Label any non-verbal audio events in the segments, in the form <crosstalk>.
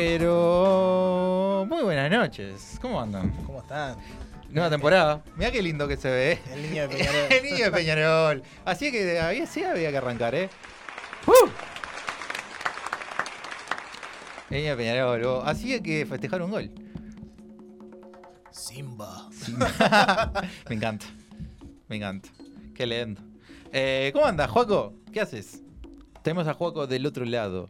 Pero. Muy buenas noches. ¿Cómo andan? ¿Cómo están? Nueva temporada. Mirá qué lindo que se ve. ¿eh? El niño de <laughs> Peñarol. El niño de Peñarol. Así que había, sí había que arrancar, ¿eh? ¡Uh! El niño de Peñarol. Así que festejar un gol. Simba. <laughs> Me encanta. Me encanta. Qué lindo. Eh, ¿Cómo andas, Juaco? ¿Qué haces? Tenemos a Juaco del otro lado.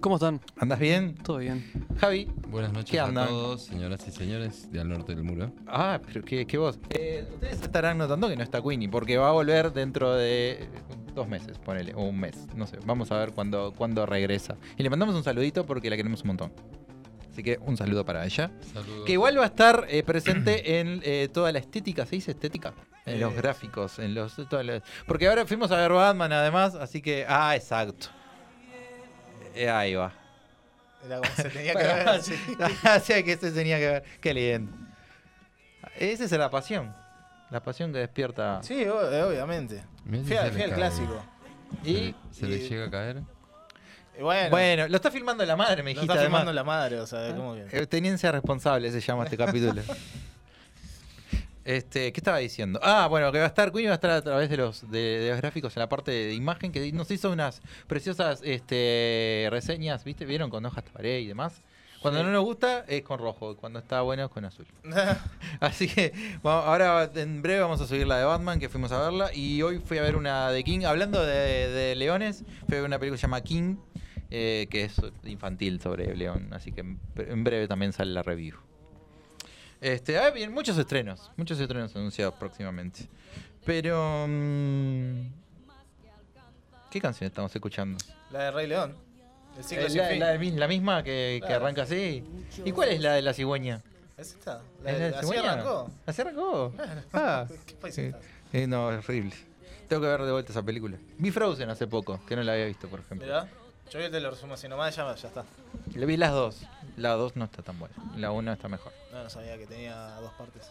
¿Cómo están? ¿Andas bien? Todo bien. Javi. Buenas noches ¿Qué a andan? todos, señoras y señores de al norte del muro. Ah, pero qué, qué voz. Eh, ustedes estarán notando que no está Queenie, porque va a volver dentro de dos meses, ponele, o un mes, no sé. Vamos a ver cuándo, cuándo regresa. Y le mandamos un saludito porque la queremos un montón. Así que un saludo para ella. Saludos. Que igual va a estar eh, presente <clears throat> en eh, toda la estética, ¿se dice estética? En los Eh. gráficos, en los... todas las- Porque ahora fuimos a ver Batman además, así que... Ah, exacto. Eh, ahí va. Era como se tenía que <laughs> ver. sí. Así <laughs> que se tenía que ver. Qué lindo. Esa es la pasión. La pasión que despierta. Sí, eh, obviamente. Mirá si Fui, se al- le fui al cae. clásico. Y ¿Se, se le y- llega a caer? Y bueno, bueno, lo está filmando la madre, me lo dijiste está además. filmando la madre, o sea, ¿cómo que? Eh, Teniencia responsable se llama este capítulo. <laughs> Este, ¿qué estaba diciendo? Ah, bueno, que va a estar, Queen va a estar a través de los, de, de los gráficos en la parte de imagen, que nos hizo unas preciosas este, reseñas, ¿viste? ¿Vieron? Con hojas taparé y demás. Cuando Sí. no nos gusta es con rojo, cuando está bueno es con azul. <laughs> Así que ahora en breve vamos a subir la de Batman, que fuimos a verla. Y hoy fui a ver una de King. Hablando de, de leones, fui a ver una película que se llama King, eh, que es infantil sobre león. Así que en breve también sale la review. Este, hay bien, muchos estrenos, muchos estrenos anunciados próximamente. Pero... mm, ¿Qué canción estamos escuchando? La de Rey León. El ciclo Eh, sin la, fin. la de mi- la misma que, arranca así. ¿Y cuál es la de la cigüeña? ¿Es esta? La ¿Es la de así cigüeña? arrancó. ¿Así arrancó? Claro. Ah. <laughs> Eh, no, es horrible. Tengo que ver de vuelta esa película. Vi Frozen hace poco, que no la había visto, por ejemplo. Yo vi el de lo resumo así nomás, ya, ya está. Le vi las dos. La dos no está tan buena. La una está mejor. No, no sabía que tenía dos partes.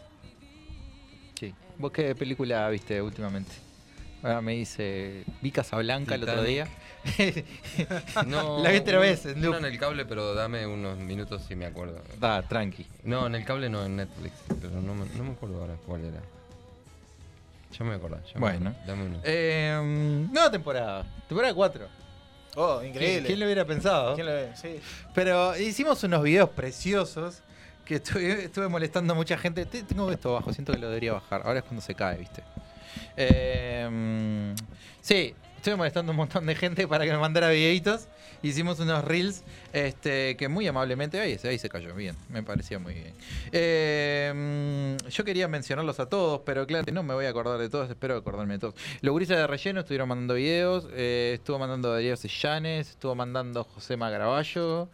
Sí. ¿Vos qué película viste últimamente? Ahora me dice. Vi Casablanca el otro día. <laughs> No, La vi otra un- vez, en el cable, pero dame unos minutos si me acuerdo. Da, tranqui. No, en el cable no, en Netflix. Pero no me, no me acuerdo ahora cuál era. Ya me voy a acordar. ya me voy a Bueno. Dame unos. Eh, nueva temporada. Temporada 4. Oh, increíble. ¿Quién lo hubiera pensado? ¿Quién lo ve? Sí. Pero hicimos unos videos preciosos que estuve, estuve molestando a mucha gente. Te- Tengo esto abajo, siento que lo debería bajar. Ahora es cuando se cae, ¿viste? Eh, sí, estuve molestando a un montón de gente para que me mandara videitos. Hicimos unos reels este, que muy amablemente. Ahí, se- ahí se cayó, bien, me parecía muy bien. Eh, mm, yo quería mencionarlos a todos, pero claro, no me voy a acordar de todos, espero acordarme de todos. Los gurises de relleno estuvieron mandando videos, eh, estuvo mandando Darío Sellanes, estuvo mandando José Magravallo,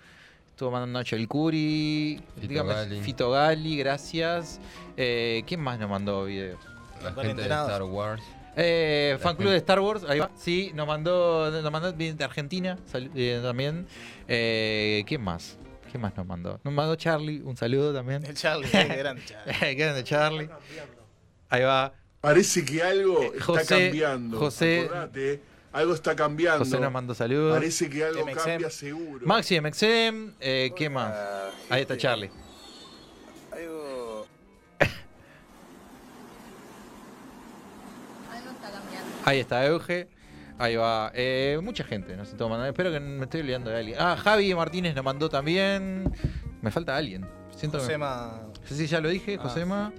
estuvo mandando Nacho El Curi, Fito dígame, Gali. Fito Gali, gracias. Eh, ¿Quién más nos mandó videos? La gente de. Star Wars. Eh, fan club de Star Wars, ahí va. Sí, nos mandó, nos mandó de Argentina sal- eh, también. Eh, ¿Quién más? ¿Quién más nos mandó? Nos mandó Charlie, un saludo también. El Charlie, <laughs> qué grande Charlie. Qué grande Charlie. Ahí va. Parece que algo Eh, está cambiando. José- Acordate, algo está cambiando. José nos mandó saludos. Parece que algo MXM. cambia seguro. Maxi MXM, eh, ¿quién más? Ahí está Charlie. Ahí está Euge. Ahí va. Eh, mucha gente, no sé, todo mandando. Espero que me estoy olvidando de alguien. Ah, Javi Martínez nos mandó también. Me falta alguien. Siento que- Josema. Sí, sí, ya lo dije, Ah. Josema.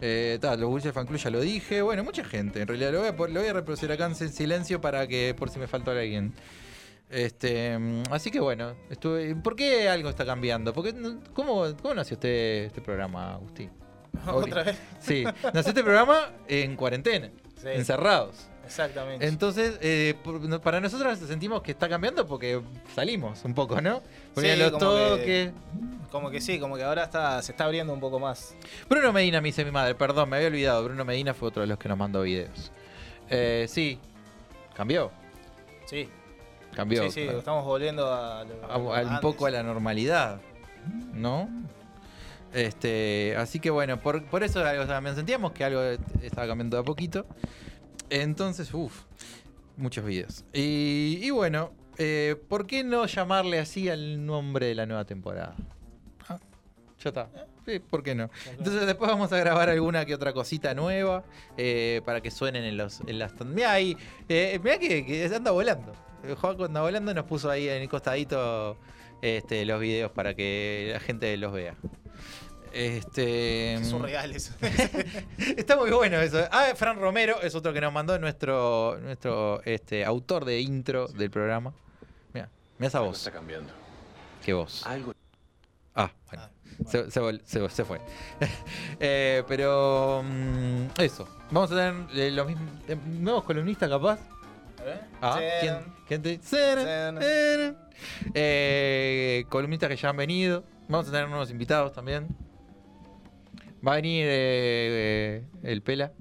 Eh, ta, los Gurises Fan Club ya lo dije. Bueno, mucha gente. En realidad lo voy a, pon- lo voy a reproducir acá en silencio para que por si me faltó alguien. Este, mm, así que bueno, estuve. ¿Por qué algo está cambiando? Porque, ¿cómo, ¿Cómo nació este, este programa, Agustín? <laughs> ¿Otra vez? Sí, nació este programa en cuarentena, Sí, encerrados. Exactamente. Entonces, eh, por- para nosotros sentimos que está cambiando porque salimos un poco, ¿no? Porque Sí, los como toques. que- Como que sí, como que ahora está, se está abriendo un poco más. Bruno Medina me dice mi madre, perdón, me había olvidado. Bruno Medina fue otro de los que nos mandó videos. Eh, sí, cambió. Sí, Cambió. sí, sí, estamos volviendo a, lo- A- a- un antes. poco a la normalidad. ¿No? Este, así que bueno, por, por eso algo también sentíamos que algo estaba cambiando de a poquito. Entonces, uff, muchos videos. Y, y bueno, eh, ¿por qué no llamarle así al nombre de la nueva temporada? Ah, ya está. Sí, ¿por qué no? Entonces después vamos a grabar alguna que otra cosita nueva eh, para que suenen en, los, en las... Mira ahí, eh, mirá que, que anda volando. Juaco anda volando nos puso ahí en el costadito este, los videos para que la gente los vea. Este, Es surreal eso. <laughs> Está muy bueno eso. Ah, Fran Romero es otro que nos mandó nuestro, nuestro este, autor de intro del programa. Mira, mira esa voz. cambiando. ¿Qué voz? Algo. Ah, bueno. Se, se vol- se- se fue. <laughs> Eh, pero mm, eso. Vamos a tener eh, los mismos eh, nuevos columnistas capaz. Ah, ¿quién? ¿Quién te- Ceren. Ceren. Eh, columnistas que ya han venido. Vamos a tener nuevos invitados también. Va a venir eh, eh, el Pela.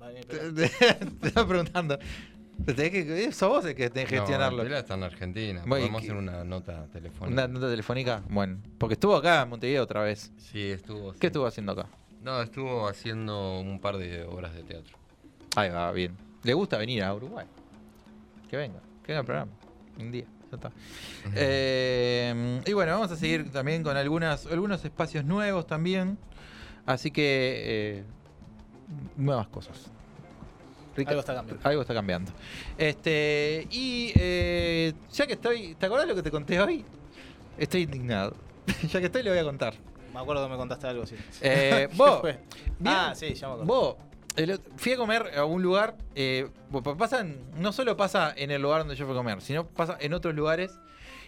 Va a venir, Te, pero- te- <laughs> te estaba preguntando. Te tenés que, sos vos el que tenés que gestionarlo. No, Pela está en Argentina. Podemos ¿y hacer una nota telefónica. ¿Una nota telefónica? Bueno, porque estuvo acá en Montevideo otra vez. Sí, estuvo. sí. ¿Qué estuvo haciendo acá? No, estuvo haciendo un par de obras de teatro. Ahí va, bien. ¿Le gusta venir a Uruguay? Que venga, que venga al programa. Un día, ya está. Eh, y bueno, vamos a seguir también con algunas, algunos espacios nuevos también. Así que, eh, nuevas cosas. Rica- Algo está cambiando. Algo está cambiando. Este, y eh, ya que estoy, ¿te acordás lo que te conté hoy? Estoy indignado. <laughs> ya que estoy, le voy a contar. Me acuerdo que me contaste algo, sí. Eh, <laughs> ¿Qué vos, Ah, sí, ya me acuerdo. Vos, el fui a comer a un lugar, eh, no solo pasa en el lugar donde yo fui a comer, sino pasa en otros lugares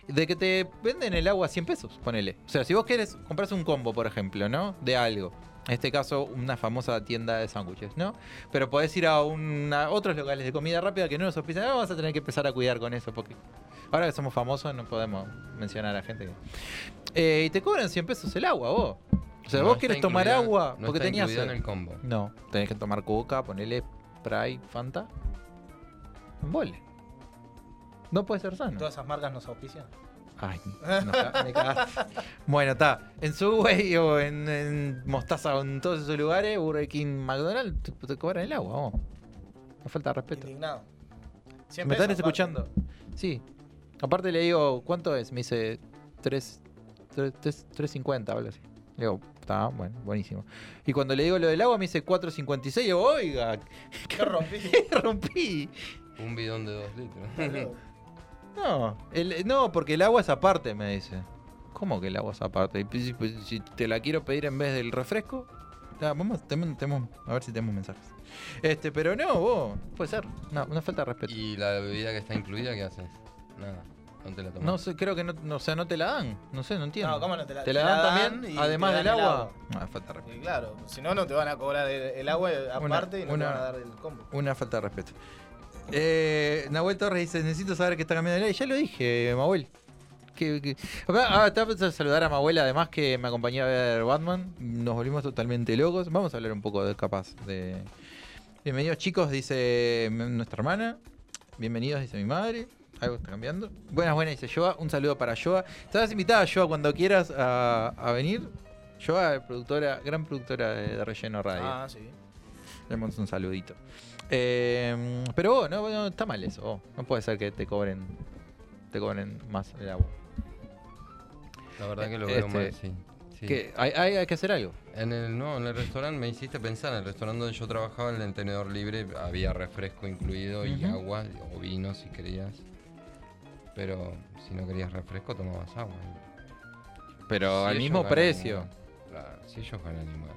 de que te venden el agua a 100 pesos, ponele. O sea, si vos querés comprarse un combo, por ejemplo, ¿no? De algo. En este caso, una famosa tienda de sándwiches, ¿no? Pero podés ir a una- otros locales de comida rápida que no nos auspician. Ah, Vamos a tener que empezar a cuidar con eso, porque ahora que somos famosos no podemos mencionar a gente. Eh, y te cobran 100 pesos el agua, vos. O sea, No vos querés tomar incluida- agua no porque está tenías en el combo. No, tenés que tomar coca, ponerle Sprite, Fanta. Vole. No puede ser sano. ¿Todas esas marcas nos auspician? Ay, <laughs> no, me cagaste. Bueno, está. En Subway o en, en Mostaza o en todos esos lugares, Burger King, McDonald's, te, te cobran el agua, vos. No falta de respeto. Indignado. ¿Me están escuchando? Sí. Aparte le digo, ¿cuánto es? Me dice 3, 3.50, algo así. Le digo, está, bueno, buenísimo. Y cuando le digo lo del agua me dice 4.56. Y digo, oiga, ¿Qué rompí? <laughs> ¿qué rompí? Un bidón de dos litros. <laughs> No, el- no, porque el agua es aparte, me dice. ¿Cómo que el agua es aparte? Pues, si, pues, si te la quiero pedir en vez del refresco, vamos, tenemos, tenemos- a ver si tenemos mensajes. Este, pero no, vos, puede ser. No, una falta de respeto. ¿Y la bebida que está incluida qué haces? Nada. No te la tomas. No sé, creo que no, no, o sea, no te la dan. No sé, no entiendo. No, ¿cómo no te la- ¿Te te la la dan dan también? y Además te del dan el agua. agua? No, falta de respeto. Y claro, si no, no te van a cobrar el, el agua aparte y no una- te van a dar el combo. Una falta de respeto. Eh, Nahuel Torres dice, necesito saber que está cambiando de ley. Ya lo dije, Mahuel. Que, que- Ah, te voy a saludar a Mahuel, además que me acompañó a ver Batman. Nos volvimos totalmente locos. Vamos a hablar un poco de capaz de... Bienvenidos chicos, dice m- nuestra hermana. Bienvenidos, dice mi madre. Algo está cambiando. Buenas, buenas, dice Joa. Un saludo para Joa. Estás invitada, Joa, cuando quieras a, a venir. Joa, productora, gran productora de, de Relleno Radio. Ah, sí. Le mandamos un saludito. Eh, pero vos, no, no, está mal eso. No puede ser que te cobren te cobren más el agua. La verdad que lo Este, veo mal, sí. sí. Que hay, hay- hay que hacer algo. En el, no, en el restaurante me hiciste pensar, en el restaurante donde yo trabajaba, en el tenedor libre, había refresco incluido y agua, o vino si querías. Pero si no querías refresco, tomabas agua. Pero Si al mismo precio. igual. Claro, si ellos ganan igual.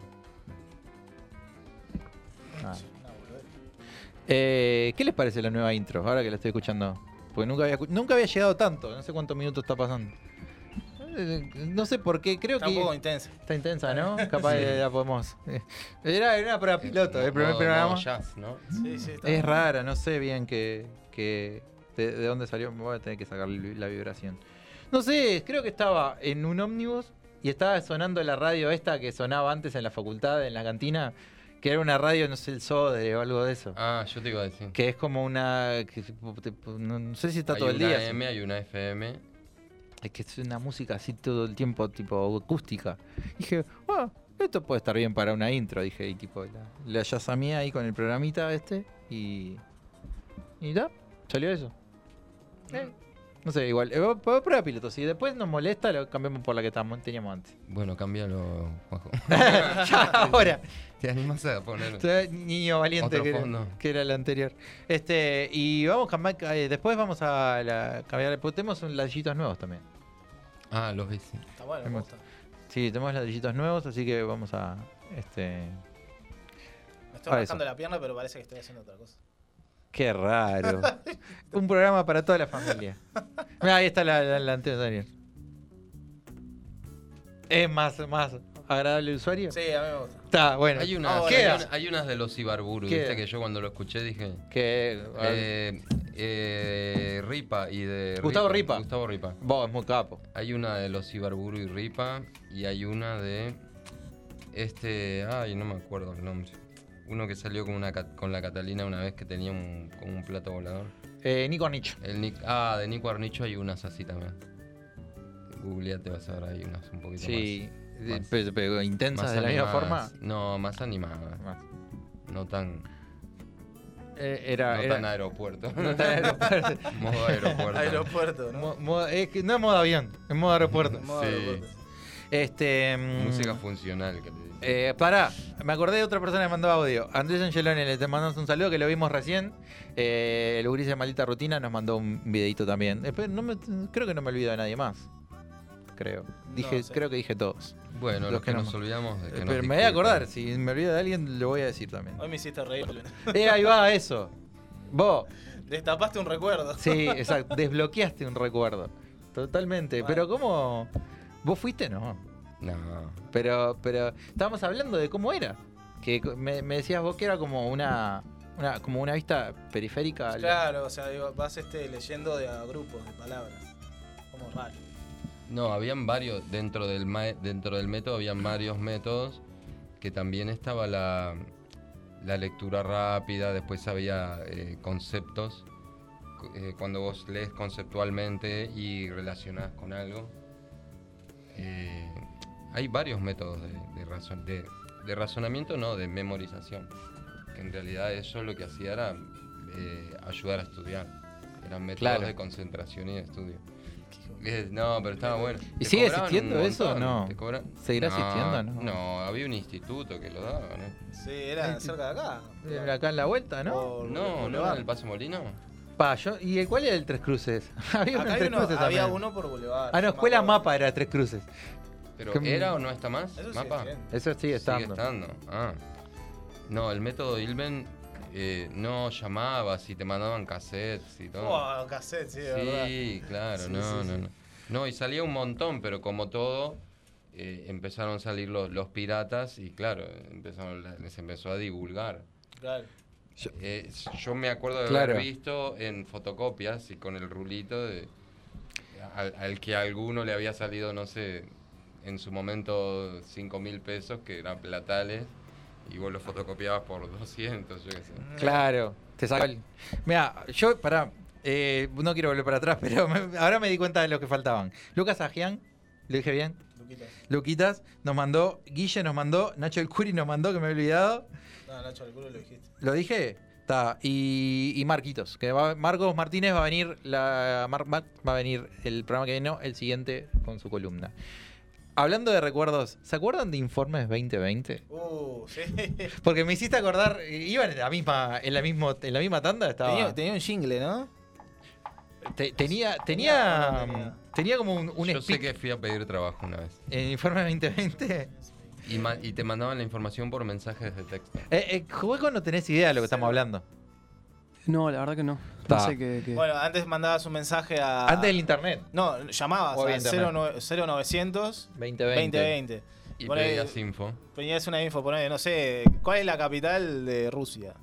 Ah. Eh, ¿Qué les parece la nueva intro? Ahora que la estoy escuchando. Porque nunca había, nunca había llegado tanto. No sé cuántos minutos está pasando. Eh, No sé por qué. Creo Está que un poco intensa. está intensa, ¿no? <laughs> Capaz que la podemos. Era, era una prueba piloto. El primer programa. Sí, sí. está Es rara, no sé bien que, que- de, de dónde salió. Me voy a tener que sacar la vibración. No sé, creo que estaba en un ómnibus y estaba sonando la radio esta que sonaba antes en la facultad, en la cantina, que era una radio, no sé, el Sodre o algo de eso. Ah, yo te iba a decir. Que es como una. que no, no sé si está hay todo el una día. M, hay una FM. Es que es una música así todo el tiempo, tipo acústica. Dije, ah, esto puede estar bien para una intro, dije, y tipo, la, la llasamé ahí con el programita este y. Y ya, ¿Salió eso? Eh, no sé, igual. Eh, prueba prueba piloto. Si después nos molesta, lo cambiamos por la que estamos, teníamos antes. Bueno, cámbialo, Juanjo. <laughs> ya, ahora. ¿Te animas a poner? Niño valiente que era, que era el anterior. Este, y vamos a cambiar. eh, después vamos a la, cambiar. pues Tenemos ladrillitos nuevos también. Ah, los ves. sí. Está bueno, me gusta. Sí, tenemos ladrillitos nuevos, así que vamos a. Este. Me estoy eso. la pierna, pero parece que estoy haciendo otra cosa. Qué raro. <laughs> un programa para toda la familia. Mirá, ahí está la, la, la antena, Daniel. ¿Es más, más agradable el usuario? Sí, a mí me gusta. Está, bueno. Hay, Ahora, hay, queda. una- hay unas de los Ibarburu, Queda. viste que yo cuando lo escuché dije. Que. Eh, eh, Ripa y de. Gustavo Ripa. Gustavo Ripa. vos, es muy capo. Hay una de los Ibarburu y Ripa y hay una de. Este. Ay, no me acuerdo el nombre. Uno que salió con, una, con la Catalina una vez que tenía un, como un plato volador. Eh, Nico Nicho. El Nic- ah, de Nico Arnicho hay unas así también. Googleate, vas a ver, hay unas un poquito Sí. más. más- pero, pero intensas más de la misma forma. No, más animadas. Más. No tan, Eh, era. no era- tan aeropuerto. <laughs> no tan aeropuerto. <laughs> Modo aeropuerto. Aeropuerto, ¿no? Mo- mo- es que no es modo avión, es modo aeropuerto. Modo Sí. aeropuerto, sí. Este. mm, Música funcional que te digo. Eh, pará, me acordé de otra persona que mandó audio. Andrés Angeloni, le te mandamos un saludo que lo vimos recién. Eh, el Gurises de Maldita Rutina nos mandó un videito también. Pero no me- creo que no me olvido de nadie más. Creo. Dije, creo que dije todos. Bueno, los los, que que no- nos olvidamos de que Eh, nos pero me voy a acordar, si me olvido de alguien, lo voy a decir también. Hoy me hiciste reír. Eh, ahí va eso. Vos, Destapaste un recuerdo. sí, exacto. Desbloqueaste un recuerdo. Totalmente. Pero ¿cómo? ¿Vos fuiste? No. No. Pero, pero estábamos hablando de cómo era. Que me, me decías vos que era como una, una- como una vista periférica. Claro, o sea, vas este, leyendo de a grupos de palabras. Como raro. No, habían varios, dentro del, ma- dentro del método habían varios métodos, que también estaba la, la lectura rápida, después había eh, conceptos, eh, cuando vos lees conceptualmente y relacionás con algo. Eh, hay varios métodos de, de razon- de- de razonamiento, no, de memorización, que en realidad eso lo que hacía era eh, ayudar a estudiar. Eran métodos Claro. de concentración y de estudio. Eh, No, pero estaba bueno. ¿Y sigue existiendo eso no? te cobra- ¿Seguirá existiendo o no? No, había un instituto que lo daba, ¿no? Sí, era cerca de acá. Eh, Acá en la vuelta, ¿no? No, no era el Paso Molino. Pa, yo, ¿Y el cuál era el Tres Cruces? <laughs> había uno Acá en hay Tres uno- Cruces había también. uno por Boulevard. Ah, no, Escuela. Mapa era Tres Cruces. Pero ¿era o no está más? Eso ¿Mapa? bien. Eso sigue estando. Sigue estando. Ah. No, el método Ilben eh, no llamabas y te mandaban cassettes y todo. Oh, cassette, sí. Sí, claro, Sí, no, sí, no, sí. no. No, y salía un montón, pero como todo, eh, empezaron a salir los, los piratas y claro, empezaron, les empezó a divulgar. Claro. Eh, yo me acuerdo de Claro. haber visto en fotocopias y con el rulito de, al, al que a alguno le había salido, no sé, en su momento 5 mil pesos, que eran platales, y vos lo fotocopiabas por <laughs> 200, yo qué sé. Claro, te saca el... Mira, yo, pará, eh, no quiero volver para atrás, <laughs> pero me- ahora me di cuenta de lo que faltaban. Lucas Ajian, ¿lo dije bien? Luquita. Luquitas nos mandó, Guille nos mandó, Nacho el Curi nos mandó, que me he olvidado. No, Nacho, el culo lo dijiste. ¿Lo dije? Está. Y, y Marquitos, que va, Marcos Martínez va a venir la Mar- Mar- va a venir el programa que viene, no, el siguiente con su columna. Hablando de recuerdos, ¿se acuerdan de Informes 2020? Uh, sí. <laughs> Porque me hiciste acordar, eh, iban en la misma, en la mismo, en la misma tanda, estaba. Tenía, tenía un jingle, ¿no? te- tenía, Tenía, tenía, tenía. como un, un yo sé que fui a pedir trabajo una vez. en Informe 2020. Y, ma- y te mandaban la información por mensajes de texto. Eh, eh, juego no tenés idea de lo que estamos hablando. No, la verdad que no. Ta. No sé qué. qué- Bueno, antes mandabas un mensaje a. Antes del internet. No, llamabas O a había internet. 09 0900 2020. 2020. Y pedías info. Ponías una info, poné, no sé, ¿cuál es la capital de Rusia?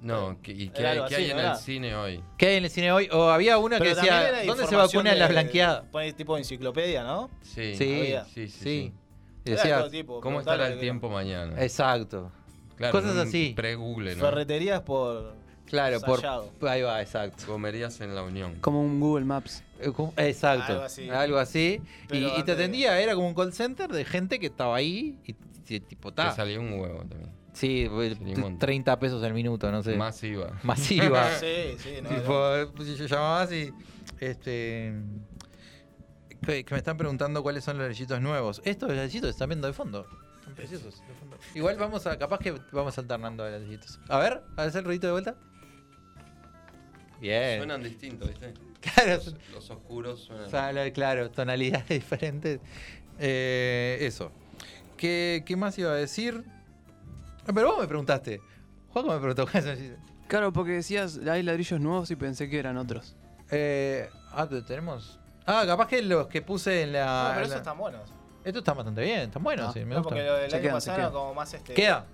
No, que- ¿y qué Era hay, algo qué así, hay en ¿no era? el cine hoy? ¿Qué hay en el cine hoy? O había una que también decía, era ¿dónde se información vacunan de- las blanqueadas? Poné tipo enciclopedia, ¿no? Sí, Sí, había. sí, sí, sí. sí. Y Era decía, todo tipo, ¿Cómo estará lo el que tiempo mañana? exacto. Claro, cosas un así. Pre-Google, ¿no? Ferreterías por. Claro, por, ahí va, exacto. Comerías en la Unión. Como un Google Maps. Eh, como- Exacto. Algo así. Algo así. Y, Pero y te antes- atendía, era como un call center de gente que estaba ahí y, y tipo, Te ta. salía un huevo también. Sí, eh, Chirimonte. 30 pesos el minuto, no sé. Masiva. Masiva. <laughs> Sí, sí, no, tipo, no. pues, yo llamaba así. Este. Que, que me están preguntando cuáles son los lechitos nuevos. Estos lechitos están viendo de fondo. Son preciosos. de fondo. Igual vamos a. Capaz que vamos alternando a los lechitos. A ver, a ver el ruidito de vuelta. Bien. Suenan distintos, ¿viste? <laughs> Claro, Los, los oscuros suenan. O sea, lo- claro, tonalidades <laughs> diferentes. Eh, eso. ¿Qué, ¿Qué más iba a decir? Ah, Pero vos me preguntaste. Juanjo me preguntó. <laughs> Claro, porque decías, hay ladrillos nuevos y pensé que eran otros. Eh, ah, pero tenemos. Ah, capaz que los que puse en la. No, pero en esos la- están buenos. Estos están bastante bien, están buenos, Ah, sí, me No, gustan. porque lo del año pasado como más este. Queda.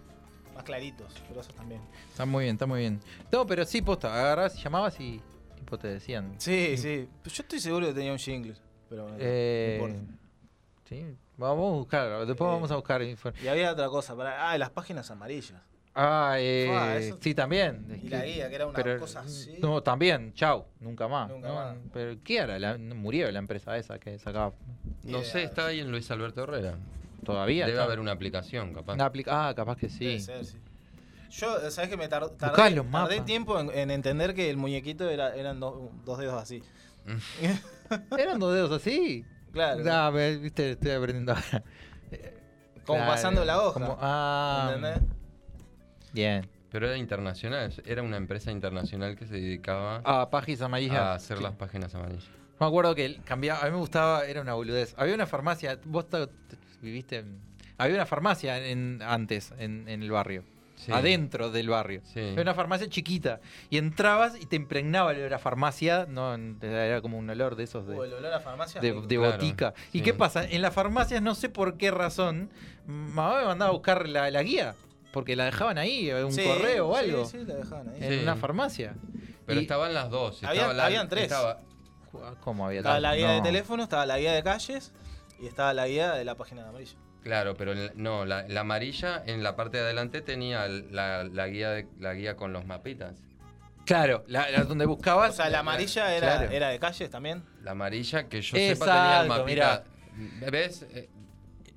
Más claritos, pero esos también. Está muy bien, está muy bien. No, pero sí, posta, agarrabas y llamabas y tipo te decían. Sí, sí. Yo estoy seguro que tenía un jingle. Pero no Eh, importa. sí, vamos a buscar, después Eh, vamos a buscar. Y había otra cosa. Para... Ah, las páginas amarillas. Ah, eh, Ah, eso- sí, también. Y la guía, que era una pero, cosa así. No, también, chau, nunca más. Nunca ¿no? más. Pero ¿qué era? La- murió la empresa esa que sacaba. No sé, está ahí en Luis Alberto Herrera. Todavía. Debe está. haber una aplicación, capaz. Una aplica- ah, capaz que Debe sí. ser, sí. Yo, ¿sabes que me tar- tardé, tiempo en, en entender que el muñequito era, eran do- dos dedos así. <laughs> Eran dos dedos así. Claro. Ah, me- viste, estoy aprendiendo ahora. <laughs> Como Claro, pasando la hoja. como- ah, ¿Entendés? bien. Pero era internacional, era una empresa internacional que se dedicaba Ah, páginas amarillas. a hacer Sí. las páginas amarillas. Me acuerdo que él cambiaba, a mí me gustaba, era una boludez. Había una farmacia, vos viviste, en- había una farmacia en, antes en, en el barrio, Sí. adentro del barrio. Sí. Era una farmacia chiquita y entrabas y te impregnaba el olor a farmacia, no, era como un olor de esos de, el olor a farmacia. de, rico. de Claro, botica. ¿Y sí. qué pasa? En las farmacias no sé por qué razón, mamá me mandaba a buscar la, la guía, porque la dejaban ahí, un Sí, correo o algo, Sí, la dejaban ahí. en Sí. una farmacia. Pero Y- estaban las dos. Había- estaba la- habían tres. estaba- ¿Cómo había Estaba tal? la guía de No. teléfono, estaba la guía de calles y estaba la guía de la página de amarillo. claro, pero en no, la, la amarilla en la parte de adelante tenía la, la guía de, la guía con los mapitas. Claro, la, la donde buscabas. O sea, la amarilla era, Claro. era de calles también. La amarilla que yo sepa tenía el Exacto, mapita. ¿Ves? Eh,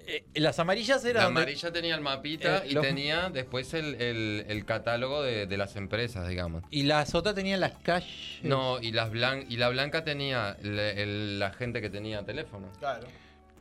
Eh, las amarillas eran. La donde- amarilla tenía el mapita Eh, y los- tenía después el, el- el catálogo de, de las empresas, digamos. Y las otras tenían las calles. No, y, las blan y la blanca tenía el- la gente que tenía teléfono. Claro.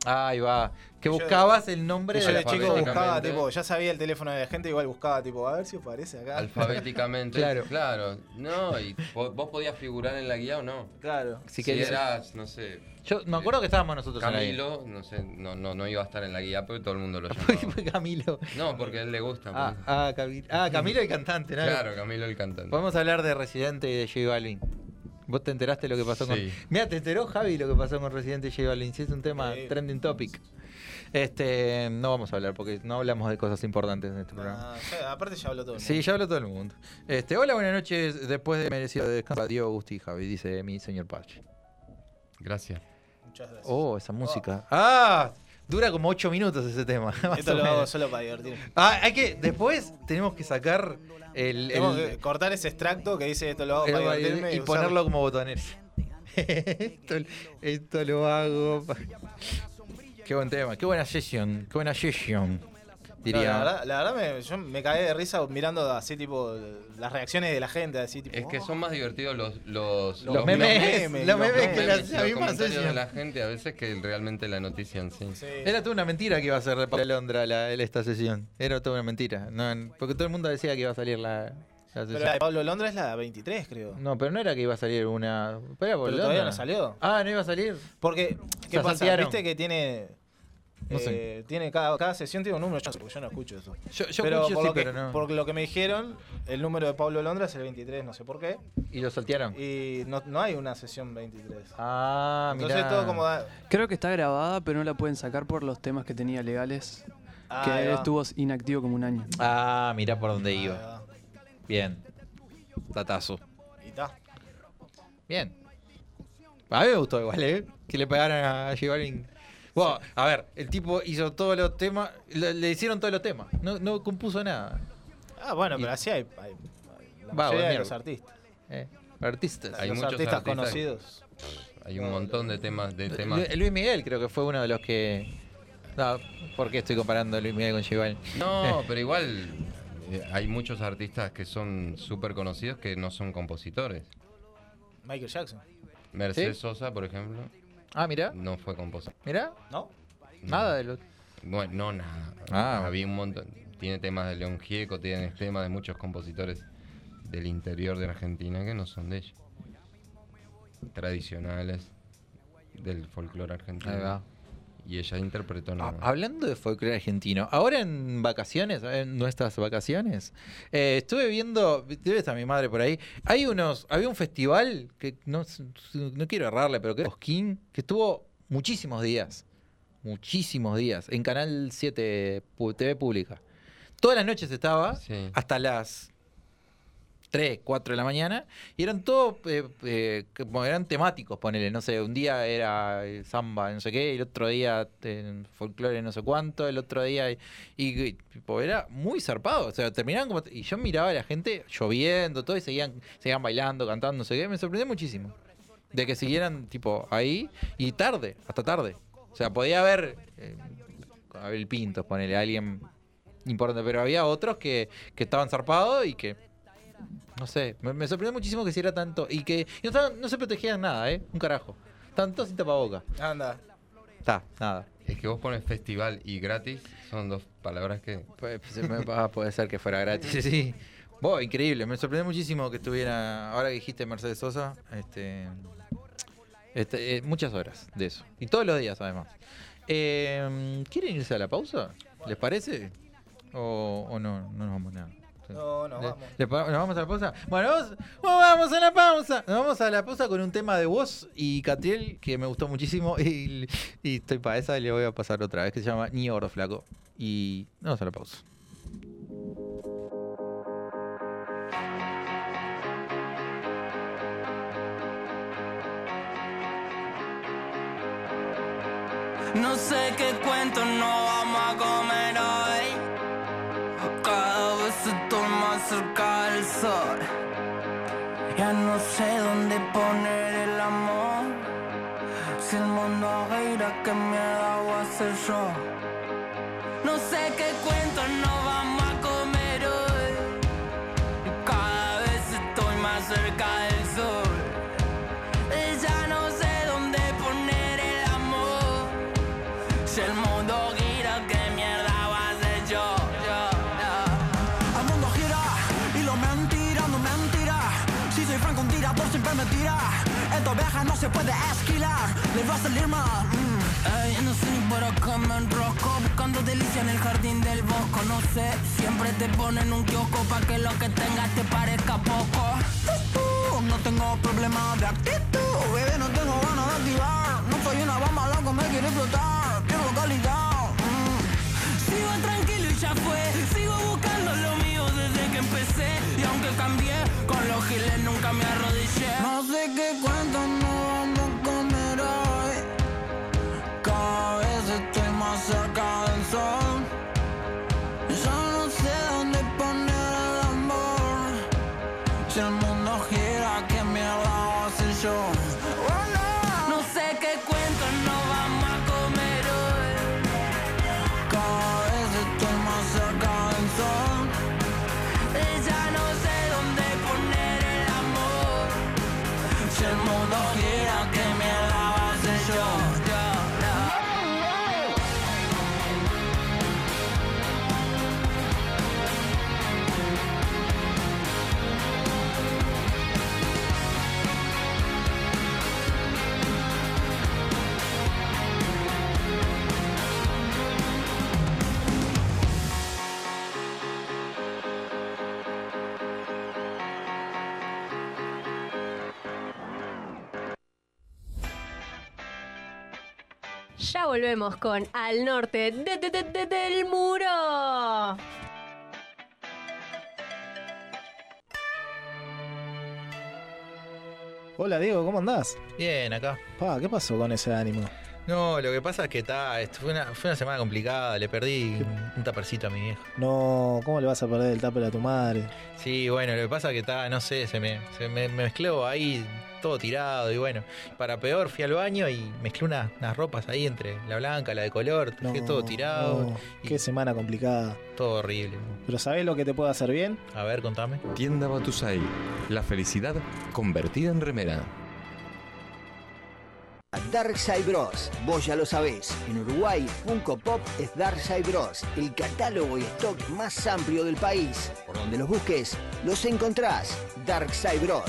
Ahí va. Que Yo- buscabas el nombre de yo la de chico buscaba, tipo, ya sabía el teléfono de la gente, igual buscaba, tipo, a ver si aparece acá. Alfabéticamente. <laughs> Claro. claro. No, y vos podías figurar en la guía o no. Claro. Si Si, eras, no sé, Yo me acuerdo que estábamos nosotros en la guía. Camilo, no sé, no, no, no iba a estar en la guía porque todo el mundo lo <laughs> llamaba. fue Camilo. No, porque a él le gusta. Ah, eso. ah, Camilo. Ah, Camilo el cantante, ¿no? Claro, Camilo el cantante. Podemos hablar de Residente y de J Balvin. ¿Vos te enteraste lo que pasó con.? Sí. Mira, te enteró Javi lo que pasó con Residente y J Balvin. Sí, es un tema Sí. trending topic. Este, no vamos a hablar porque no hablamos de cosas importantes en este programa. Ah, ya- aparte ya habló todo el Sí, mundo. ya habló todo el mundo. Este, hola, buenas noches. Después de merecido descanso, Diego Gusti y Javi, dice mi señor Pache. Gracias. Muchas gracias. Oh, esa música. Ah, dura como 8 minutos ese tema. <laughs> Esto lo hago solo para divertirme. Ah, hay que. Después tenemos que sacar el. Tenemos el- que cortar ese extracto que dice esto lo hago para divertirme y ponerlo como botones. <laughs> esto, esto lo hago. Qué buen tema, qué buena sesión, qué buena sesión. No, la verdad, la verdad me, yo me cagué de risa mirando así, tipo, las reacciones de la gente, así, tipo. Es que "Oh". son más divertidos los, los, los, memes, memes, los los memes que memes la, los misma de la gente a veces que realmente la noticia en sí. Sí. Era toda una mentira que iba a ser de Pablo Londra la, esta sesión. Era toda una mentira. No, porque todo el mundo decía que iba a salir la, Pero la de Pablo Londra es la 23, creo. No, pero no era que iba a salir una. Pero, Pero todavía no salió. Ah, no iba a salir. Porque, ¿qué Se pasa? saltearon. Viste que tiene. No sé. eh, tiene cada, cada sesión tiene un número, yo, no sé, porque yo no escucho eso. Yo, yo pero, escuché, por, sí, lo que, pero no. por lo que me dijeron, el número de Pablo Londra es el 23, no sé por qué. Y lo saltearon. Y no, no hay una sesión 23. Ah, mira. Entonces todo como da. Creo que está grabada, pero no la pueden sacar por los temas que tenía legales. Ah, que ahí va. estuvo inactivo como un año. Ah, mira por dónde Ahí iba. va. Bien. Datazo. Y está. Bien. A mí me gustó igual, ¿eh? Que le pegaran a J Bueno, a ver, el tipo hizo todos los temas, le, le hicieron todos los temas, no, no compuso nada. Ah, bueno, Y- pero así hay, hay- hay la Va, mayoría de los artistas. Eh, artistas. Hay los muchos artistas, artistas. conocidos. Hay un montón de temas, de temas. Lu- Luis Miguel creo que fue uno de los que... No, ¿por qué estoy comparando a Luis Miguel con Balvin? No, <laughs> pero igual eh, hay muchos artistas que son súper conocidos que no son compositores. Michael Jackson. Mercedes ¿Sí? Sosa, por ejemplo, Ah, mira, no fue compositor. mira, ¿No? nada de lo. Bueno, no nada. Ah. Había un montón. Tiene temas de León Gieco, tiene temas de muchos compositores del interior de Argentina que no son de ellos. Tradicionales del folclore argentino. Ahí va. Y ella interpretó nada hablando de folclore argentino, ahora en vacaciones, en nuestras vacaciones, eh, estuve viendo, debe estar mi madre por ahí, hay unos, había un festival que no, no quiero errarle, pero que era Cosquín, que estuvo muchísimos días, muchísimos días, en Canal 7 pu- TV Pública. Todas las noches estaba, Sí. hasta las 3, 4 de la mañana, y eran todos, eh, eh, eran temáticos, ponele, no sé, un día era eh, samba, no sé qué, el otro día eh, folclore, no sé cuánto, el otro día, y, y, era muy zarpado, o sea, terminaban como, y yo miraba a la gente lloviendo, todo, y seguían, seguían bailando, cantando, no sé qué, me sorprendió muchísimo, de que siguieran, tipo, ahí, y tarde, hasta tarde, o sea, podía haber, Abel Pintos, ponele, alguien importante, pero había otros que, que estaban zarpados y que no sé, me, me sorprendió muchísimo que hiciera tanto y que y no, estaban- no se protegían nada, ¿eh? Un carajo. Tanto sin tapaboca. Anda. Está, nada. Es que vos pones festival y gratis, son dos palabras que... Pues, se me- ah, puede ser que fuera gratis, <laughs> sí. Vos, increíble. Me sorprendió muchísimo que estuviera, ahora que dijiste Mercedes Sosa, este, este, eh, muchas horas de eso. Y todos los días, además. Eh, ¿Quieren irse a la pausa? ¿Les parece? ¿O, o no? No nos vamos nada. No, no, ¿Le- vamos. le ¿Nos vamos a la pausa? Bueno, vamos, vamos a la pausa. Nos vamos a la pausa con un tema de voz y Catriel que me gustó muchísimo y, y estoy para esa y le voy a pasar otra vez que se llama Ni Oro Flaco. Y vamos a la pausa. No sé qué cuento no vamos a comer estoy más cerca del sol. Ya no sé dónde poner el amor. Si el mundo gira, ¿qué mierda voy a hacer yo? No sé qué cuento Esta oveja no se puede esquilar, le va a salir mal. mm. No sé ni por acá me enrosco Buscando delicia en el jardín del bosco No sé, siempre te ponen un kiosco Pa' que lo que tengas te parezca poco Uh, no tengo problema de actitud, bebé, no tengo ganas de activar. No soy una bomba, loco, me quiere explotar. Quiero calidad. mm. Sigo tranquilo y ya fue Sigo buscando lo mío desde que empecé Y aunque cambié, con los giles nunca me arrodillé No sé qué cuento no Ya volvemos con Al Norte de- de- de- de- del Muro. Hola Diego, ¿cómo andás? Bien, acá. Pa, ¿qué pasó con ese ánimo? No, lo que pasa es que está, esto fue una, fue una semana complicada, le perdí un, un tapercito a mi vieja. No, ¿cómo le vas a perder el tupper a tu madre? Sí, bueno, lo que pasa es que está, no sé, se me, se me mezcló ahí todo tirado. Y bueno, para peor, fui al baño y mezclé unas, unas ropas ahí entre la blanca, la de color, dejé todo tirado. no, y Qué semana complicada. todo horrible. Pero ¿sabés lo que te puede hacer bien? A ver, contame. Tienda Batusai. La felicidad convertida en remera. Darkside Bros. Vos ya lo sabés. En Uruguay, Funko Pop es Darkside Bros. El catálogo y stock más amplio del país. Por donde los busques, los encontrás. Darkside Bros.